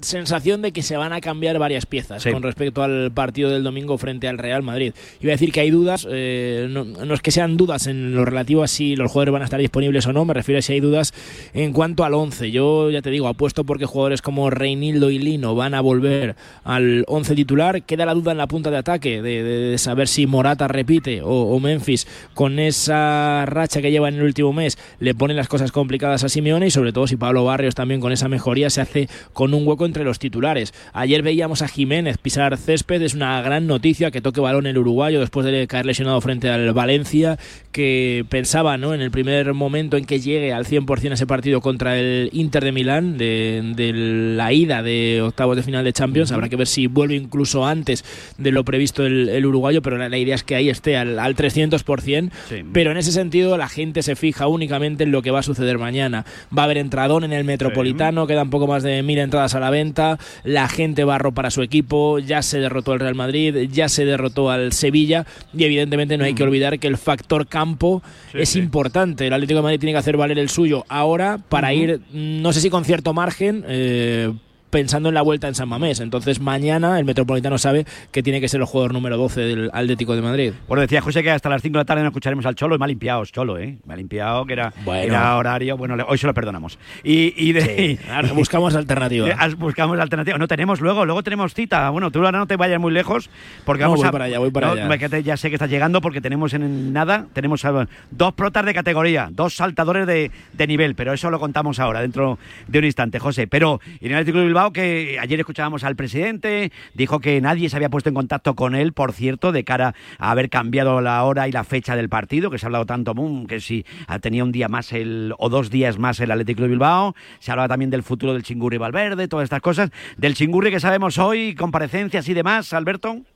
sensación de que se van a cambiar varias piezas Sí. con respecto al partido del domingo frente al Real Madrid. Iba a decir que hay dudas, eh, no, no es que sean dudas en lo relativo a si los jugadores van a estar disponibles o no, me refiero a si hay dudas en cuanto al 11. Yo ya te digo, apuesto porque jugadores como Reinildo y Lino van a volver al 11 titular. Queda la duda en la punta de ataque de, de- de saber si Morata repite o, o Memphis con esa racha que lleva en el último mes le ponen las cosas complicadas a Simeone y sobre todo si Pablo Barrios también con esa mejoría se hace con un hueco entre los titulares. Ayer veíamos a Jiménez pisar césped, es una gran noticia que toque balón el uruguayo después de caer lesionado frente al Valencia, que pensaba ¿no? en el primer momento en que llegue al 100% ese partido contra el Inter de Milán, de, de la ida de octavos de final de Champions. Habrá que ver si vuelve incluso antes de lo previsto el, el uruguayo, pero la, la idea es que ahí esté al, al 300%. Pero en ese sentido la gente se fija únicamente en lo que va a suceder mañana. Va a haber entradón en el Metropolitano, quedan poco más de mil entradas a la venta venta, la gente va a arropar a su equipo, ya se derrotó al Real Madrid, ya se derrotó al Sevilla y evidentemente no hay que olvidar que el factor campo es importante. El Atlético de Madrid tiene que hacer valer el suyo. Ahora para ir, no sé si con cierto margen, eh, pensando en la vuelta en San Mamés. Entonces mañana el Metropolitano sabe que tiene que ser el jugador número 12 del Atlético de Madrid. Bueno, decía José que hasta las 5 de la tarde no escucharemos al Cholo y me ha limpiado Cholo, ¿eh? Me ha limpiado que era, Bueno. era horario. Bueno, hoy se lo perdonamos. Y, y de, Sí, <laughs> ahora buscamos alternativa. Eh, <laughs> Buscamos alternativa. No tenemos luego, luego tenemos cita. Bueno, tú ahora no te vayas muy lejos porque No, vamos voy a. para allá, voy para No, allá. ya sé que estás llegando porque tenemos en nada, tenemos dos protas de categoría, dos saltadores de, de nivel, pero eso lo contamos ahora, dentro de un instante, José. Pero en el Atlético Bilbao, que ayer escuchábamos al presidente, dijo que nadie se había puesto en contacto con él, por cierto, de cara a haber cambiado la hora y la fecha del partido, que se ha hablado tanto, mm, que si tenía un día más el, o dos días más el Atlético de Bilbao, se hablaba también del futuro del Chingurri Valverde, todas estas cosas, del Chingurri que sabemos hoy, comparecencias y demás, Alberto.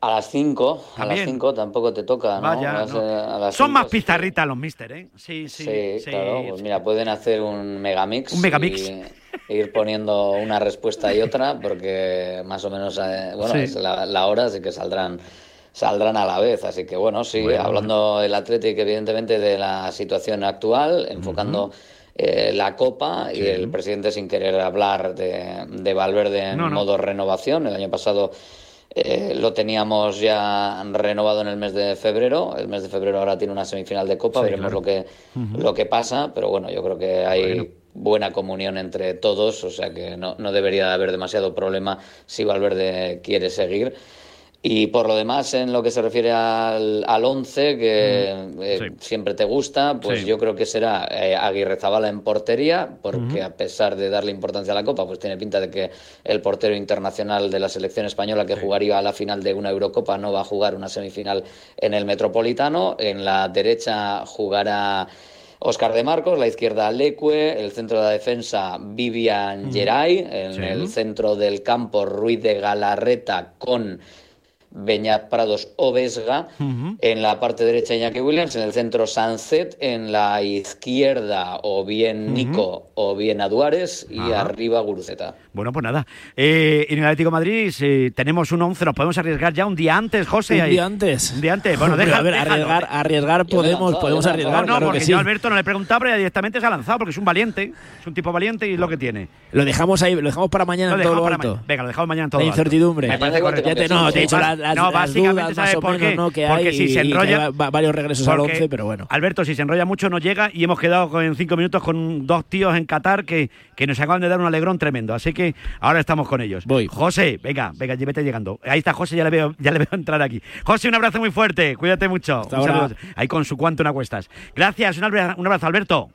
A las 5, a las También. 5 tampoco te toca, ¿no? Vaya, Vas, no. a las Son cinco, más pizarritas los mister, ¿eh? Sí, sí. Sí, sí, claro. Pues mira, pueden hacer un megamix. Un megamix. Y ir poniendo una respuesta y otra, porque más o menos, eh, bueno, es la, la hora, así que saldrán saldrán a la vez. Así que bueno, sí, Bueno, hablando del Atlético, evidentemente, de la situación actual, enfocando eh, la Copa y el presidente sin querer hablar de, de Valverde en No, no. modo renovación. El año pasado eh, lo teníamos ya renovado en el mes de febrero. El mes de febrero ahora tiene una semifinal de Copa, Sí, veremos claro. lo que lo que pasa, pero bueno, yo creo que hay buena comunión entre todos, o sea que no, no debería de haber demasiado problema si Valverde quiere seguir. Y por lo demás, en lo que se refiere al, al 11, que eh, siempre te gusta, pues Sí. yo creo que será eh, Aguirre Zabala en portería, porque a pesar de darle importancia a la Copa, pues tiene pinta de que el portero internacional de la selección española que jugaría a la final de una Eurocopa no va a jugar una semifinal en el Metropolitano. En la derecha jugará Oscar de Marcos, la izquierda Leque, el centro de la defensa Vivian Ujú. Geray, en Sí. el centro del campo Ruiz de Galarreta con Beñat Prados o Vesga, en la parte derecha Iñaki Williams, en el centro Sanzet, en la izquierda o bien. Nico o bien Aduares y arriba Guruceta. Bueno, pues nada. Eh, en el Atlético de Madrid eh, tenemos un 11, nos podemos arriesgar ya un día antes, José. Un ahí. día antes. Un día antes. Bueno, <laughs> Hombre, deja, a ver, arriesgar, arriesgar podemos, podemos arriesgar, No, no, claro porque que sí. yo a Alberto no le he preguntado, pero ya directamente se ha lanzado porque es un valiente. Es un tipo valiente y es lo que tiene. Lo dejamos ahí, lo dejamos para mañana Lo en todo dejamos lo para alto. mañana. Venga, lo dejamos mañana en todo La incertidumbre. Me parece correcto. Ya te, no, te he dicho las, las- no, básicamente, ¿sabes por qué? ¿no? que Porque hay si se enrolla- varios regresos al Porque, 11, pero bueno. Alberto, si se enrolla mucho no llega y hemos quedado en cinco minutos con dos tíos en Qatar que, que nos acaban de dar un alegrón tremendo. Así que ahora estamos con ellos. Voy. José, venga, venga, vete llegando. Ahí está José, ya le veo, ya le veo <laughs> entrar aquí. José, un abrazo muy fuerte, cuídate mucho. Un ahora. saludo. Ahí con su cuánto una cuestas. Gracias, un abra- un abrazo, Alberto.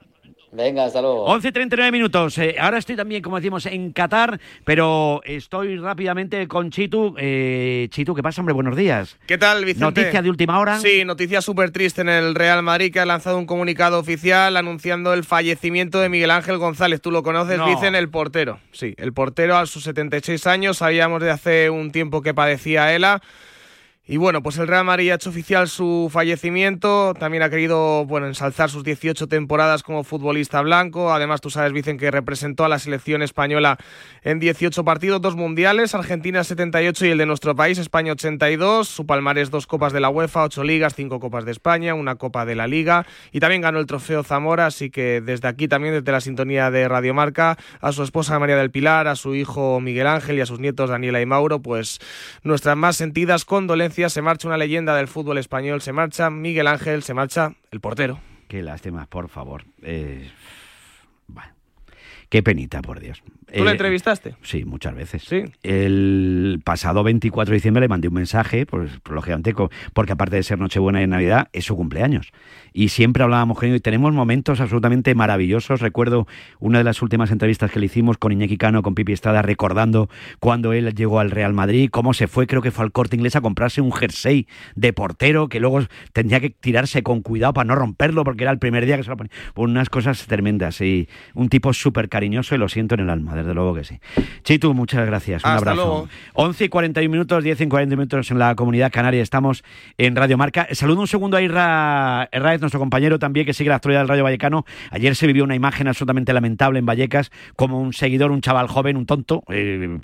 Venga, hasta luego. 11 y 39 minutos. Eh, ahora estoy también, como decimos, en Qatar, pero estoy rápidamente con Chitu. Eh, Chitu, ¿qué pasa, hombre? Buenos días. ¿Qué tal, Vicente? Noticia de última hora. Sí, noticia súper triste en el Real Madrid que ha lanzado un comunicado oficial anunciando el fallecimiento de Miguel Ángel González. Tú lo conoces, No. dicen el portero. Sí, el portero a sus 76 años. Sabíamos de hace un tiempo que padecía ELA. Y bueno, pues el Real Madrid ha hecho oficial su fallecimiento. También ha querido bueno, ensalzar sus 18 temporadas como futbolista blanco. Además, tú sabes, dicen que representó a la selección española en 18 partidos, dos mundiales, Argentina 78 y el de nuestro país, España 82. Su palmarés, dos copas de la UEFA, ocho ligas, cinco copas de España, una copa de la Liga. Y también ganó el trofeo Zamora. Así que desde aquí, también desde la sintonía de Radio Marca, a su esposa María del Pilar, a su hijo Miguel Ángel y a sus nietos Daniela y Mauro, pues nuestras más sentidas condolencias. Se marcha una leyenda del fútbol español, se marcha Miguel Ángel, se marcha el portero. Qué lástima, por favor. Eh. Qué penita, por Dios. ¿Tú Eh, entrevistaste? Sí, muchas veces. Sí. El pasado 24 de diciembre le mandé un mensaje, pues, lógicamente, porque aparte de ser Nochebuena y Navidad, es su cumpleaños. Y siempre hablábamos con él y tenemos momentos absolutamente maravillosos. Recuerdo una de las últimas entrevistas que le hicimos con Iñaki Cano, con Pipi Estrada, recordando cuando él llegó al Real Madrid, cómo se fue, creo que fue al corte inglés a comprarse un jersey de portero que luego tenía que tirarse con cuidado para no romperlo porque era el primer día que se lo ponía. Unas cosas tremendas. Y un tipo súper cariñoso y lo siento en el alma, desde luego que sí. Chitu, muchas gracias. Un Hasta abrazo. luego. 11 y 41 minutos, 10 y 40 minutos en la comunidad canaria. Estamos en Radio Marca. Saludo un segundo a Irra Herráez, nuestro compañero también que sigue la actualidad del Rayo Vallecano. Ayer se vivió una imagen absolutamente lamentable en Vallecas, como un seguidor, un chaval joven, un tonto, eh,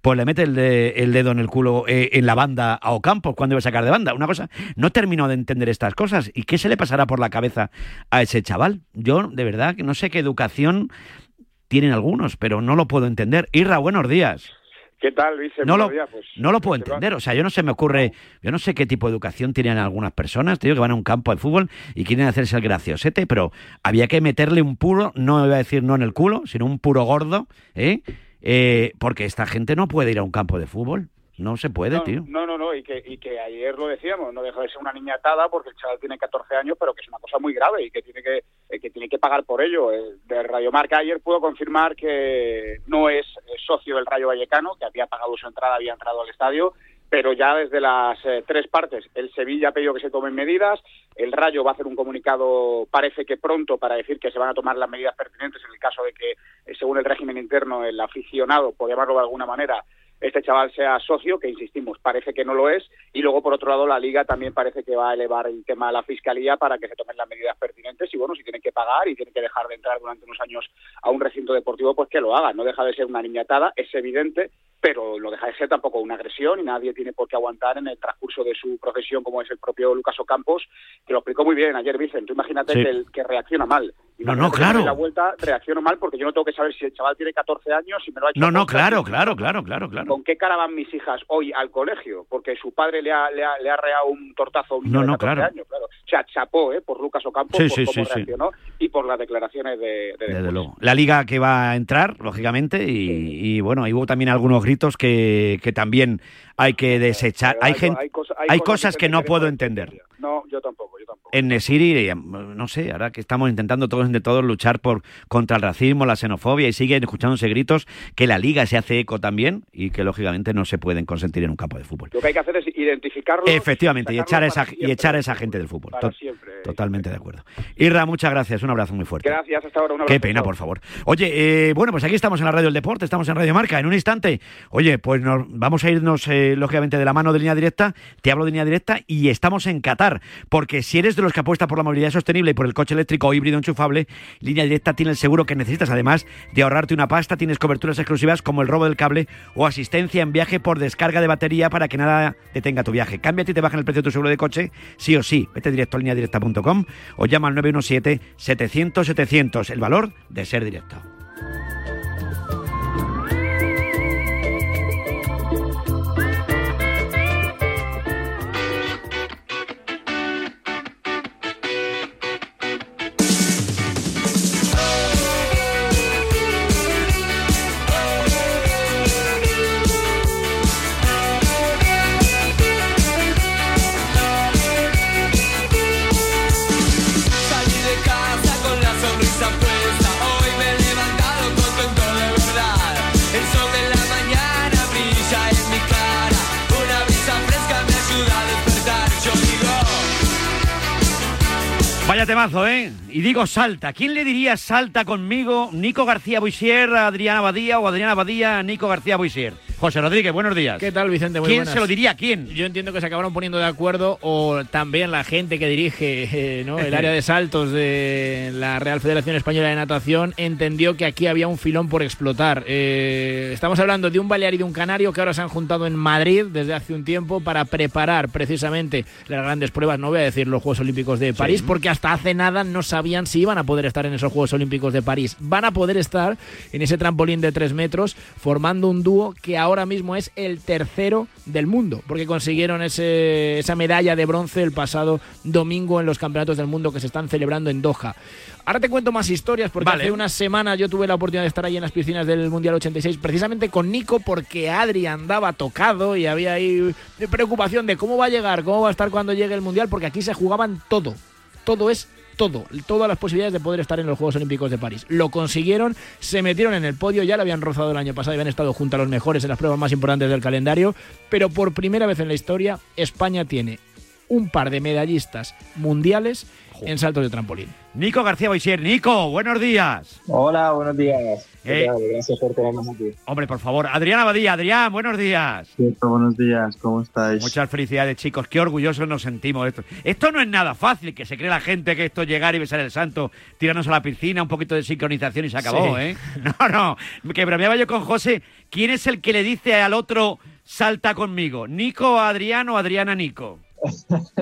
pues le mete el, de- el dedo en el culo eh, en la banda a Ocampos cuando iba a sacar de banda. Una cosa, no termino de entender estas cosas. ¿Y qué se le pasará por la cabeza a ese chaval? Yo, de verdad, que no sé qué educación tienen algunos, pero no lo puedo entender. Irra, buenos días. ¿Qué tal, Luis? No lo, Buenos días, pues, no lo puedo te lo- entender, o sea, yo no se me ocurre, yo no sé qué tipo de educación tienen algunas personas, te digo que van a un campo de fútbol y quieren hacerse el graciosete, pero había que meterle un puro, no iba a decir no en el culo, sino un puro gordo, ¿eh? Eh, porque esta gente no puede ir a un campo de fútbol, no se puede, no, tío. No, no, no, y que, y que ayer lo decíamos, no deja de ser una niña atada porque el chaval tiene 14 años, pero que es una cosa muy grave y que tiene que, eh, que, tiene que pagar por ello. Eh, De Radio Marca ayer puedo confirmar que no es eh, socio del Rayo Vallecano, que había pagado su entrada, había entrado al estadio, pero ya desde las eh, tres partes, el Sevilla ha pedido que se tomen medidas, el Rayo va a hacer un comunicado, parece que pronto, para decir que se van a tomar las medidas pertinentes en el caso de que, eh, según el régimen interno, el aficionado, por llamarlo de alguna manera, este chaval sea socio, que insistimos, parece que no lo es, y luego por otro lado la liga también parece que va a elevar el tema a la fiscalía para que se tomen las medidas pertinentes y bueno, si tienen que pagar y tienen que dejar de entrar durante unos años a un recinto deportivo, pues que lo hagan, no deja de ser una niñatada, es evidente, pero no deja de ser tampoco una agresión y nadie tiene por qué aguantar en el transcurso de su profesión como es el propio Lucas Ocampos, que lo explicó muy bien ayer Vicente, tú imagínate Sí. que, el, que reacciona mal. No, no, claro. La vuelta reacciono mal porque yo no tengo que saber si el chaval tiene 14 años, si me lo ha hecho No, no, claro, claro, claro, claro, claro. ¿Con qué cara van mis hijas hoy al colegio? Porque su padre le ha, le ha, le ha reado un tortazo a un niño No, de no, 14 claro. años, claro. O sea, chapó ¿eh? por Lucas Ocampo, Sí, por sí, cómo sí, sí. reaccionó y por las declaraciones de, de Desde luego. La liga que va a entrar, lógicamente, y, y, bueno, ahí hubo también algunos que, que también hay que desechar. Hay, hay- gente, hay cosa- hay, hay cosas cosas que que no puedo entender. No, yo tampoco, yo tampoco. En Nesiri, eh, no sé, ahora que estamos intentando todos entre todos luchar por contra el racismo, la xenofobia y siguen escuchándose gritos que la liga se hace eco también y que lógicamente no se pueden consentir en un campo de fútbol. Lo que hay que hacer es identificarlo. Efectivamente, y echar a esa y echar a del esa gente del fútbol. Para siempre. Totalmente de acuerdo. Irra, muchas gracias, un abrazo muy fuerte. Gracias, hasta ahora. Un abrazo. Qué pena, por favor. Oye, eh, bueno, pues aquí estamos en la Radio del Deporte, estamos en Radio Marca. En un instante, oye, pues nos, vamos a irnos, eh, lógicamente, de la mano de línea directa. Te hablo de línea directa y estamos en Qatar. Porque si eres de los que apuesta por la movilidad sostenible y por el coche eléctrico o híbrido enchufable, línea directa tiene el seguro que necesitas. Además de ahorrarte una pasta, tienes coberturas exclusivas como el robo del cable o asistencia en viaje por descarga de batería para que nada detenga tu viaje. Cámbiate y te bajan el precio de tu seguro de coche, sí o sí. Vete directo a lineadirecta.com o llama al 917-700-700. El valor de ser directo. Vaya temazo, ¿eh? Y digo salta. ¿Quién le diría salta conmigo? ¿Nico García Buisier, Adriana Badía o Adriana Badía, Nico García Buisier? José Rodríguez, buenos días. ¿Qué tal, Vicente? Muy ¿Quién buenas. se lo diría? ¿Quién? Yo entiendo que se acabaron poniendo de acuerdo o también la gente que dirige eh, ¿no? el área de saltos de la Real Federación Española de Natación entendió que aquí había un filón por explotar. Eh, estamos hablando de un balear y de un canario que ahora se han juntado en Madrid desde hace un tiempo para preparar precisamente las grandes pruebas, no voy a decir los Juegos Olímpicos de París, porque hasta hace nada no sabían si iban a poder estar en esos Juegos Olímpicos de París. Van a poder estar en ese trampolín de tres metros formando un dúo que ahora mismo es el tercero del mundo, porque consiguieron ese, esa medalla de bronce el pasado domingo en los Campeonatos del Mundo que se están celebrando en Doha. Ahora te cuento más historias porque Vale. hace unas semanas yo tuve la oportunidad de estar ahí en las piscinas del Mundial 86 precisamente con Nico porque Adri andaba tocado y había ahí preocupación de cómo va a llegar, cómo va a estar cuando llegue el Mundial porque aquí se jugaban todo. Todo es todo, todas las posibilidades de poder estar en los Juegos Olímpicos de París. Lo consiguieron, se metieron en el podio, ya lo habían rozado el año pasado y habían estado junto a los mejores en las pruebas más importantes del calendario, pero por primera vez en la historia España tiene un par de medallistas mundiales en saltos de trampolín. Nico García Boisier. Nico, buenos días. Hola, buenos días. ¿Qué Eh? Gracias por tenernos aquí. Hombre, por favor. Adrián Abadía. Adrián, buenos días. Cierto, buenos días, ¿cómo estáis? Muchas felicidades, chicos. Qué orgullosos nos sentimos de esto. Esto no es nada fácil, que se cree la gente que esto es llegar y besar el santo, tirarnos a la piscina, un poquito de sincronización y se acabó, Sí. ¿eh? <laughs> No, no. Que bromeaba yo con José. ¿Quién es el que le dice al otro salta conmigo? ¿Nico Adrián o Adrián a Nico?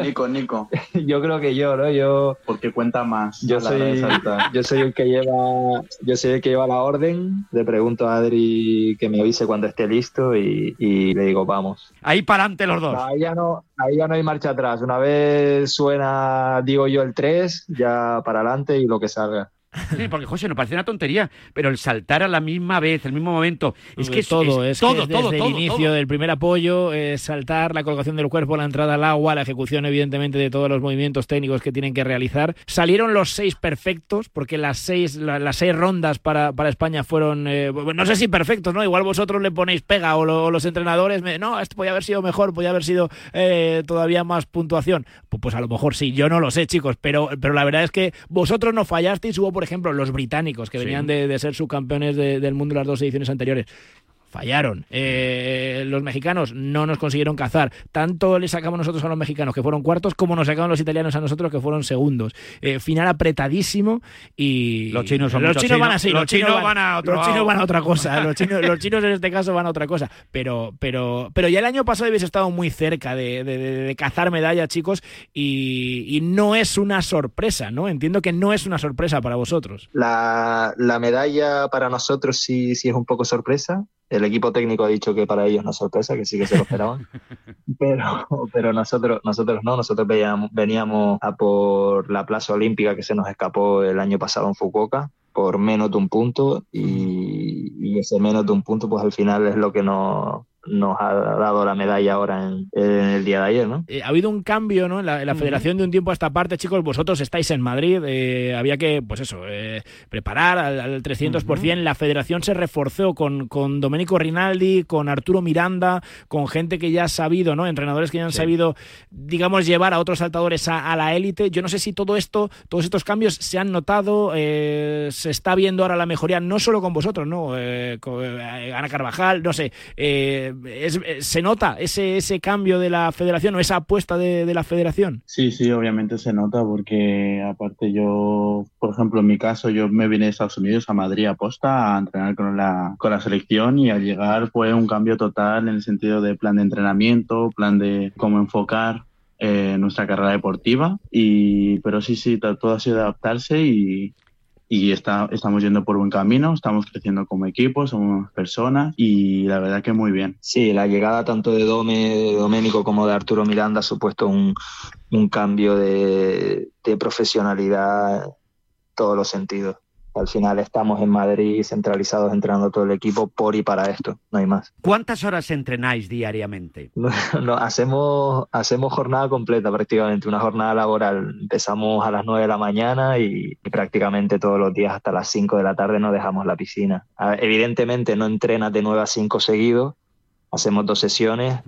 Nico, Nico. <laughs> Yo creo que yo, ¿no? Yo porque cuenta más. Yo soy, <laughs> yo soy el que lleva, yo soy el que lleva la orden. Le pregunto a Adri que me avise cuando esté listo y, y le digo vamos. Ahí para adelante los dos. Ahí ya no, ahí ya no hay marcha atrás. Una vez suena, digo yo el 3, ya para adelante y lo que salga. Sí, porque José, nos parece una tontería, pero el saltar a la misma vez, el mismo momento, es que es todo, es, que todo, es todo, desde todo, el inicio todo. del primer apoyo, eh, saltar, la colocación del cuerpo, la entrada al agua, la ejecución evidentemente de todos los movimientos técnicos que tienen que realizar. Salieron los seis perfectos, porque las seis, la- las seis rondas para, para España fueron, eh, no sé si perfectos, ¿no? Igual vosotros le ponéis pega o, lo- los entrenadores, me- no, esto podía haber sido mejor, podía haber sido eh, todavía más puntuación. Pues, pues a lo mejor sí, yo no lo sé, chicos, pero, pero la verdad es que vosotros no fallasteis. Hubo, por ejemplo, los británicos que Sí. venían de, de ser subcampeones de- del mundo en las dos ediciones anteriores. Fallaron. Eh, los mexicanos no nos consiguieron cazar. Tanto le sacamos nosotros a los mexicanos, que fueron cuartos, como nos sacaron los italianos a nosotros, que fueron segundos. Eh, final apretadísimo y... Los chinos son los chinos van así, Los chinos van a otro Los chinos van a otra cosa. Los <laughs> chinos, los chinos en este caso van a otra cosa. Pero, pero, pero ya el año pasado habéis estado muy cerca de, de- de- de cazar medallas, chicos, y, y no es una sorpresa, ¿no? Entiendo que no es una sorpresa para vosotros. La, la medalla para nosotros sí, sí es un poco sorpresa. El equipo técnico ha dicho que para ellos no es sorpresa, que sí que se lo esperaban. <laughs> pero, pero nosotros, nosotros no, nosotros veíamos- veníamos a por la plaza olímpica que se nos escapó el año pasado en Fukuoka por menos de un punto y, y ese menos de un punto pues al final es lo que nos, nos ha dado la medalla ahora en, en el día de ayer, ¿no? Eh, ha habido un cambio ¿no? en, la, en la federación de un tiempo a esta parte, chicos. Vosotros estáis en Madrid, eh, había que, pues eso, eh, preparar al, al 300%. La federación se reforzó con, con Domenico Rinaldi, con Arturo Miranda, con gente que ya ha sabido, ¿no? entrenadores que ya han Sí. sabido, digamos, llevar a otros saltadores a, a la élite. Yo no sé si todo esto, todos estos cambios se han notado, se está viendo ahora la mejoría, no solo con vosotros, ¿no? Con, Ana Carvajal, no sé. eh, es- eh, ¿Se nota ese, ese cambio de la federación o esa apuesta de, de la federación? Sí, sí, obviamente se nota porque aparte yo, por ejemplo, en mi caso, yo me vine de Estados Unidos a Madrid a posta a entrenar con la, con la selección y al llegar fue un cambio total en el sentido de plan de entrenamiento, plan de cómo enfocar eh, nuestra carrera deportiva y pero sí, sí, to- todo ha sido adaptarse y, y está, estamos yendo por buen camino, estamos creciendo como equipo, somos personas y la verdad que muy bien. Sí, la llegada tanto de Dome, de Doménico como de Arturo Miranda ha supuesto un, un cambio de, de profesionalidad en todos los sentidos. Al final estamos en Madrid centralizados entrenando todo el equipo por y para esto, no hay más. ¿Cuántas horas entrenáis diariamente? <laughs> No, hacemos, hacemos jornada completa prácticamente, una jornada laboral. Empezamos a las 9 de la mañana y, y prácticamente todos los días hasta las 5 de la tarde no dejamos la piscina. A ver, evidentemente no entrenas de 9 a 5 seguidos, hacemos dos sesiones,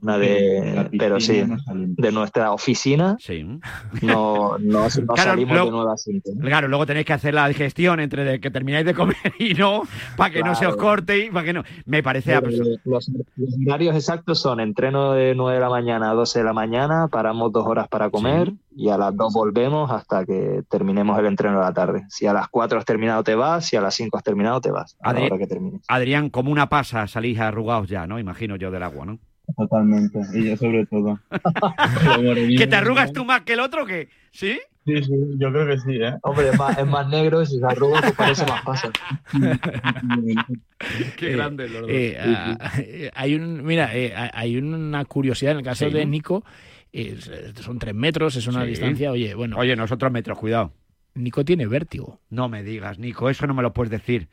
una de, pero sí, no de nuestra oficina, no, no, no <laughs> Claro, salimos de 9 a 5. Claro, luego tenéis que hacer la digestión entre de que termináis de comer <laughs> y no, para que no se os corte y para que no. Me parece Eh, absurdo. Los, los horarios exactos son entreno de 9 de la mañana a 12 de la mañana, paramos dos horas para comer y a las 2 volvemos hasta que terminemos el entreno de la tarde. Si a las 4 has terminado te vas, si a las 5 has terminado te vas, a la hora que termines. Adrián, como una pasa salís arrugados ya, ¿no? Imagino yo del agua, ¿no? Totalmente, y yo sobre todo. <laughs> ¿Que te arrugas tú más que el otro que ¿Sí? Sí, sí, yo creo que sí, ¿eh? Hombre, es más, es más negro y si se arruga pues parece más pasa. <laughs> Qué grande los dos. Eh, ah, hay un, mira, eh, hay una curiosidad en el caso Sí. de Nico. son tres metros, es una Sí. distancia. Oye, bueno. Oye, nosotros metros, cuidado. Nico tiene vértigo. No me digas, Nico, eso no me lo puedes decir.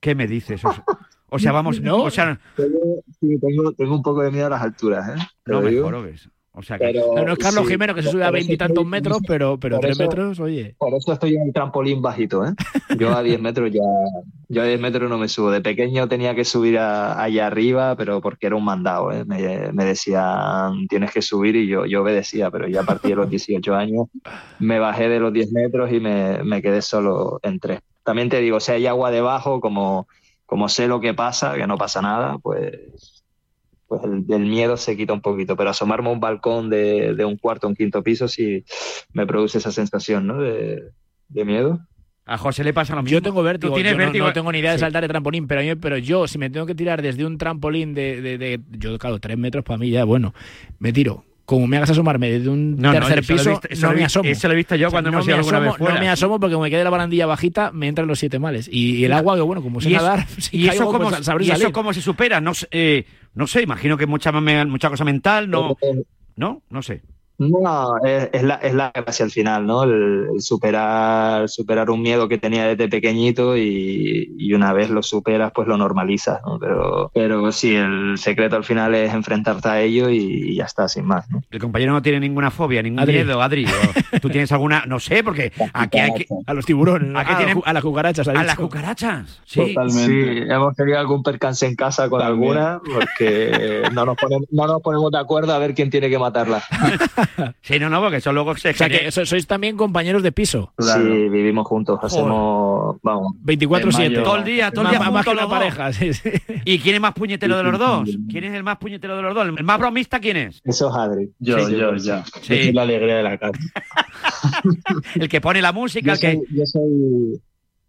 ¿Qué me dices? O sea, o sea, vamos, No. o sea, Tengo, sí, tengo, tengo un poco de miedo a las alturas, ¿eh? Te no lo me jorobes. O sea que... Pero- No es Carlos sí, Jimeno que se sube a veintitantos metros, pero, pero tres eso- metros, oye. Por eso estoy en el trampolín bajito, ¿eh? Yo a 10 metros ya, yo a 10 metros no me subo. De pequeño tenía que subir a- allá arriba, pero porque era un mandado, ¿eh? Me, me decían, tienes que subir y yo, yo obedecía, pero ya a partir de los 18 años me bajé de los 10 metros y me, me quedé solo en 3. También te digo, si hay agua debajo, como, como sé lo que pasa, que no pasa nada, pues pues el, el miedo se quita un poquito, pero asomarme a un balcón de, de un cuarto o un quinto piso sí me produce esa sensación, ¿no? De, de miedo. A José le pasa lo mismo. Yo tengo vértigo, ¿Tú tienes yo no- vértigo? No, tengo ni idea de Sí. saltar de trampolín, pero, mí- pero yo, si me tengo que tirar desde un trampolín de, de- de- yo, claro, tres metros para mí ya, bueno, me tiro. Como me hagas asomarme desde un No, no, tercer piso, visto- no me asomo. eso lo he visto yo cuando no hemos me ido alguna asomo, vez fuera. No me asomo porque como me quede la barandilla bajita, me entran los siete males. Y, y el agua, que bueno, como sé ¿Y <laughs> eso- nadar, si ¿Y, eso caigo, cómo, pues, y eso cómo se supera? No sé, eh, no sé, imagino que mucha, me- mucha cosa mental, no, no, no sé. No, es, es la, es la gracia al final, ¿no? El, el superar, superar un miedo que tenía desde pequeñito y, y una vez lo superas, pues lo normalizas, ¿no? Pero, pero sí, el secreto al final es enfrentarte a ello y, ya está, sin más, ¿no? El compañero no tiene ninguna fobia, ningún Adri. miedo, Adri. <laughs> ¿Tú tienes alguna? No sé, porque aquí hay que... A los tiburones, ¿A tienen- a las cucarachas. ha A las cucarachas, sí. Sí, hemos tenido algún percance en casa con También. alguna porque no nos, ponemos, no nos ponemos de acuerdo a ver quién tiene que matarla. <laughs> <laughs> Sí, no, no, porque eso luego se O sea, que so- sois también compañeros de piso. Sí, vivimos juntos, hacemos, vamos. 24-7. Todo el día, todo el día Más- más juntos dos. pareja, sí, sí. ¿Y quién es más puñetero de los dos? ¿Quién es el más puñetero de los dos? ¿El más bromista quién es? Eso es Adri. Yo, Sí, yo, sí. ya. Sí. La alegría de la casa. <laughs> El que pone la música, Yo el que... soy, yo soy-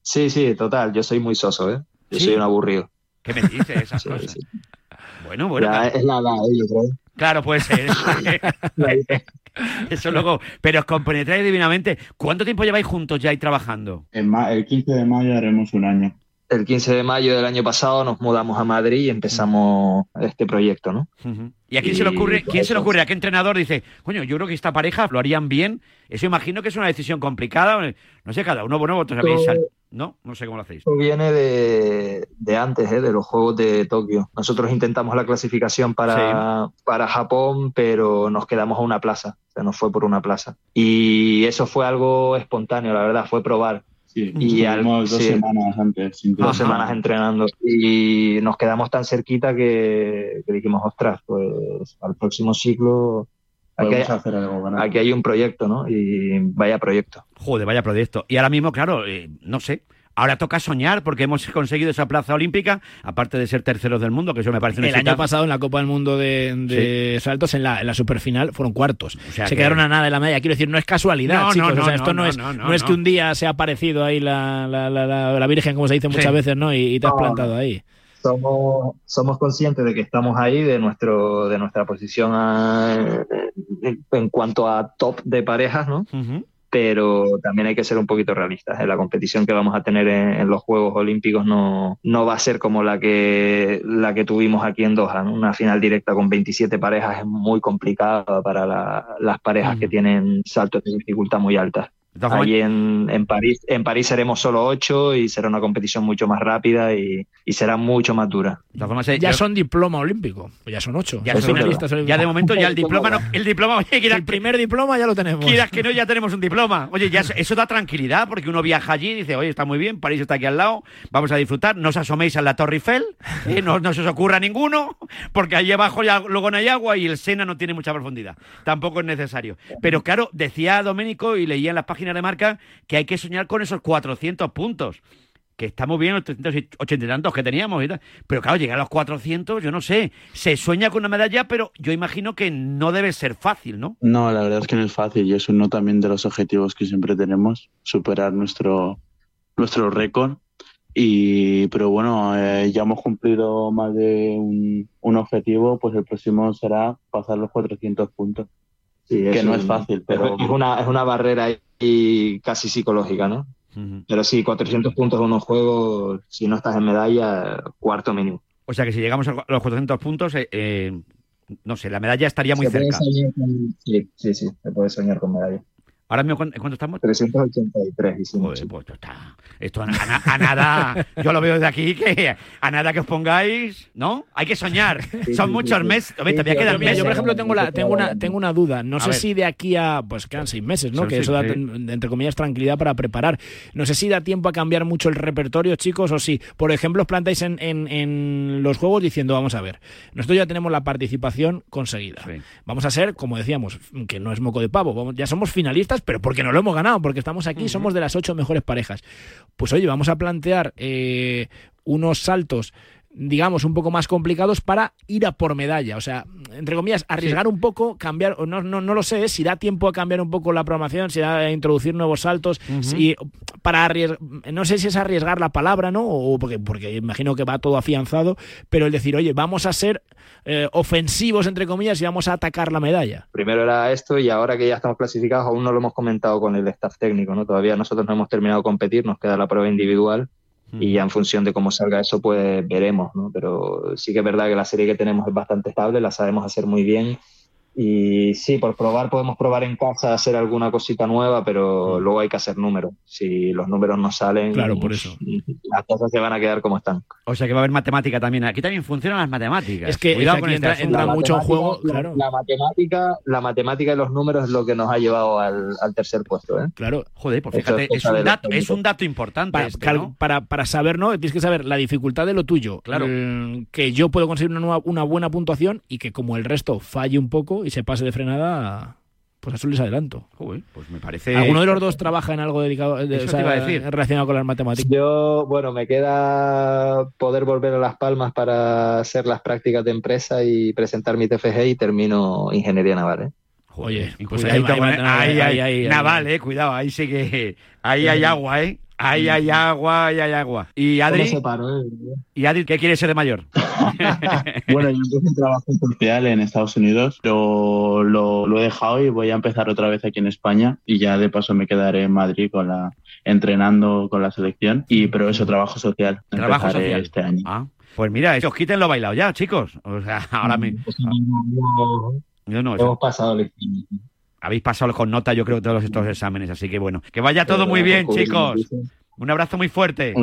Sí, sí, total, yo soy muy soso, ¿eh? Yo ¿Sí? soy un aburrido. ¿Qué me dices esas <laughs> Sí, cosas? sí. Bueno, bueno, Ya, claro, es la edad, ¿eh? yo creo. Claro, puede ser. <laughs> Eso luego, pero os compenetráis divinamente. ¿Cuánto tiempo lleváis juntos ya y trabajando? En ma- el 15 de mayo haremos un año. El 15 de mayo del año pasado nos mudamos a Madrid y empezamos este proyecto, ¿no? ¿Y a quién se le ocurre? ¿Quién se le ocurre? ¿A qué entrenador dice, coño, yo creo que esta pareja lo harían bien? Eso imagino que es una decisión complicada. No sé, cada uno, bueno, vosotros habéis sal- ¿No? No sé cómo lo hacéis. Esto viene de, de antes, ¿eh? de los Juegos de Tokio. Nosotros intentamos la clasificación para, para Japón, pero nos quedamos a una plaza. O sea, nos fue por una plaza. Y eso fue algo espontáneo, la verdad, fue probar. Sí, Y al- dos sí. semanas antes. sin dos duda. semanas entrenando y nos quedamos tan cerquita que, que dijimos, ostras, pues al próximo ciclo aquí hay, hacer algo, aquí hay un proyecto, ¿no? Y vaya proyecto. Joder, vaya proyecto. Y ahora mismo, claro, eh, no sé. Ahora toca soñar porque hemos conseguido esa plaza olímpica, aparte de ser terceros del mundo, que eso me parece El año pasado en la Copa del Mundo de, de saltos, en la, en la superfinal, fueron cuartos. sea se que- quedaron a nada de la media. Quiero decir, no es casualidad, No, no, chicos. no, o sea, esto no, no, es, no, no, no es que un día se ha aparecido ahí la, la, la, la- la Virgen, como se dice muchas Sí. veces, ¿no? Y, y te has No. plantado ahí. Somos, somos conscientes de que estamos ahí, de nuestro, de nuestra posición a- en, en cuanto a top de parejas, ¿no? Pero también hay que ser un poquito realistas. ¿eh? La competición que vamos a tener en, en los Juegos Olímpicos no, no va a ser como la que, la que tuvimos aquí en Doha. ¿no? Una final directa con 27 parejas es muy complicada para la- las parejas que tienen saltos de dificultad muy altas. Allí en, en París, en París seremos solo ocho y será una competición mucho más rápida y, y será mucho más dura. Formas, eh, Ya yo- son diploma olímpico. Pues ya son ocho. ya, Son finalistas ya de momento ya el <laughs> diploma, no, el diploma, oye, quieras, El primer diploma ya lo tenemos. quieras que no, ya tenemos un diploma. Oye, ya eso, eso da tranquilidad porque uno viaja allí y dice, oye, está muy bien, París está aquí al lado, vamos a disfrutar, no os asoméis a la Torre Eiffel, eh, no, no se os ocurra ninguno, porque allí abajo ya luego no hay agua y el Sena no tiene mucha profundidad. Tampoco es necesario. Pero claro, decía Doménico y leía en las páginas de marca que hay que soñar con esos 400 puntos. Que está muy bien los 380 y tantos que teníamos y tal. Pero claro, llegar a los 400, yo no sé. Se sueña con una medalla, pero yo imagino que no debe ser fácil, ¿no? No, la verdad es que no es fácil y es uno también de los objetivos que siempre tenemos, superar nuestro, nuestro récord. Y, pero bueno, eh, ya hemos cumplido más de un, un objetivo, pues el próximo será pasar los 400 puntos. Sí, que es no un- es fácil, pero es una, es una barrera ahí casi psicológica, ¿no? Pero sí, 400 puntos en unos juegos, si no estás en medalla, cuarto mínimo. O sea que si llegamos a los 400 puntos, eh, eh, no sé, la medalla estaría muy Se puede cerca. soñar con- Sí, sí, sí, se puede soñar con medalla. Ahora mismo, ¿cuánto estamos? 383 hicimos. Joder, pues esto está. Esto a, a na- a nada. Yo lo veo de aquí que a nada que os pongáis, ¿no? Hay que soñar. Son sí, muchos sí. meses. Todavía quedan meses. yo, por ejemplo, tengo, la, tengo, una, tengo una duda. No A sé ver. si de aquí a. Pues quedan seis meses, ¿no? Son que eso da, entre comillas, tranquilidad para preparar. No sé si da tiempo a cambiar mucho el repertorio, chicos, o si, por ejemplo, os plantáis en, en- en los juegos diciendo, vamos a ver, nosotros ya tenemos la participación conseguida. Vamos a ser, como decíamos, que no es moco de pavo. vamos- ya somos finalistas, pero porque no lo hemos ganado, porque estamos aquí, somos de las ocho mejores parejas. Pues oye, vamos a plantear eh, unos saltos digamos, un poco más complicados para ir a por medalla. O sea, entre comillas, arriesgar un poco, cambiar, o no, no, no lo sé, si da tiempo a cambiar un poco la programación, si da a introducir nuevos saltos, si, para arriesgar, no sé si es arriesgar la palabra, ¿no? O porque, porque imagino que va todo afianzado, pero el decir, oye, vamos a ser eh, ofensivos, entre comillas, y vamos a atacar la medalla. Primero era esto y ahora que ya estamos clasificados aún no lo hemos comentado con el staff técnico, ¿no? Todavía nosotros no hemos terminado de competir, nos queda la prueba individual y ya en función de cómo salga eso pues veremos, ¿no? Pero sí que es verdad que la serie que tenemos es bastante estable, la sabemos hacer muy bien y sí, por probar podemos probar en casa hacer alguna cosita nueva, pero luego hay que hacer números. Si los números no salen, Claro, por eso. <laughs> las cosas se van a quedar como están. O sea que va a haber matemática también. Aquí también funcionan las matemáticas. Es que- Cuidado es aquí este entra- entra mucho en juego, claro. La matemática, la matemática y los números es lo que nos ha llevado al, al tercer puesto, ¿eh? Claro. Joder, pues fíjate, es un, dato, es un dato importante para, este, para, para saber, ¿no? Tienes que saber la dificultad de lo tuyo. Claro. Mm, que yo puedo conseguir una, nueva- una buena puntuación y que como el resto falle un poco y se pase de frenada, pues eso les adelanto. Joder, pues me parece... ¿Alguno de los dos trabaja en algo dedicado de- Eso o te iba a decir. relacionado con las matemáticas? Yo, bueno, me queda poder volver a Las Palmas para hacer las prácticas de empresa y presentar mi TFG y termino ingeniería naval, ¿eh? Oye, pues ahí- ahí, ahí- ahí- ahí- Naval, eh, cuidado, ahí sí que... Ahí hay agua, ¿eh? Ahí hay agua, ahí hay agua. ¿Y Adri? ¿Cómo se paró, eh? ¿Y Adri qué quiere ser de mayor? <laughs> Bueno, yo empecé un trabajo social en Estados Unidos, pero lo, lo he dejado y voy a empezar otra vez aquí en España y ya de paso me quedaré en Madrid con la entrenando con la selección y pero eso trabajo social. Trabajo Empezaré social. este año. Ah, pues mira, os quiten lo bailado ya, chicos. O sea, <laughs> ahora me... Yo no, Hemos pasado el Habéis pasado con nota, yo creo, todos estos exámenes, así que bueno. Que vaya todo muy bien, chicos. Un abrazo muy fuerte.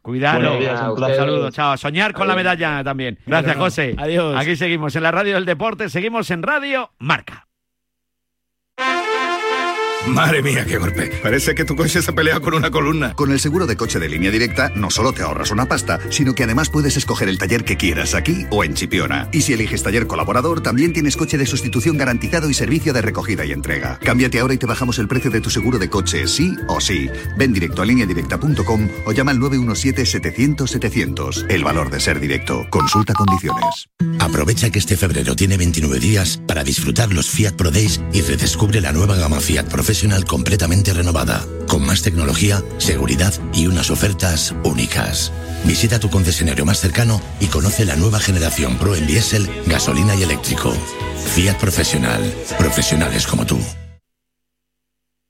Cuidado. Buenos días a un saludo, chao. A Soñar con la medalla también. Gracias, José. adiós. Aquí seguimos en la radio del deporte, seguimos en Radio Marca. Madre mía, qué golpe. Parece que tu coche se ha peleado con una columna. Con el seguro de coche de línea directa no solo te ahorras una pasta, sino que además puedes escoger el taller que quieras aquí o en Chipiona. Y si eliges taller colaborador, también tienes coche de sustitución garantizado y servicio de recogida y entrega. Cámbiate ahora y te bajamos el precio de tu seguro de coche, sí o sí. Ven directo a lineadirecta.com o llama al 917-700-700. El valor de ser directo. Consulta condiciones. Aprovecha que este febrero tiene 29 días para disfrutar los Fiat Pro Days y redescubre la nueva gama Fiat Professional completamente renovada, con más tecnología, seguridad y unas ofertas únicas. Visita tu concesionario más cercano y conoce la nueva generación Pro en diésel, gasolina y eléctrico. Fiat Professional. Profesionales como tú.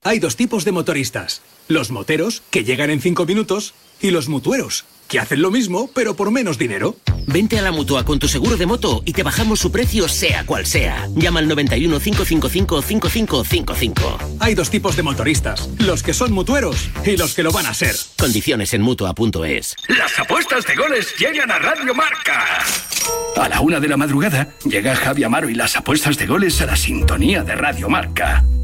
Hay dos tipos de motoristas. Los moteros, que llegan en cinco minutos, y los mutueros, que hacen lo mismo, pero por menos dinero. Vente a la mutua con tu seguro de moto y te bajamos su precio, sea cual sea. Llama al 91 555 5555. Hay dos tipos de motoristas. Los que son mutueros y los que lo van a ser. Condiciones en mutua.es. Las apuestas de goles llegan a Radio Marca. A la una de la madrugada llega Javi Amaro y las apuestas de goles a la sintonía de Radio Marca.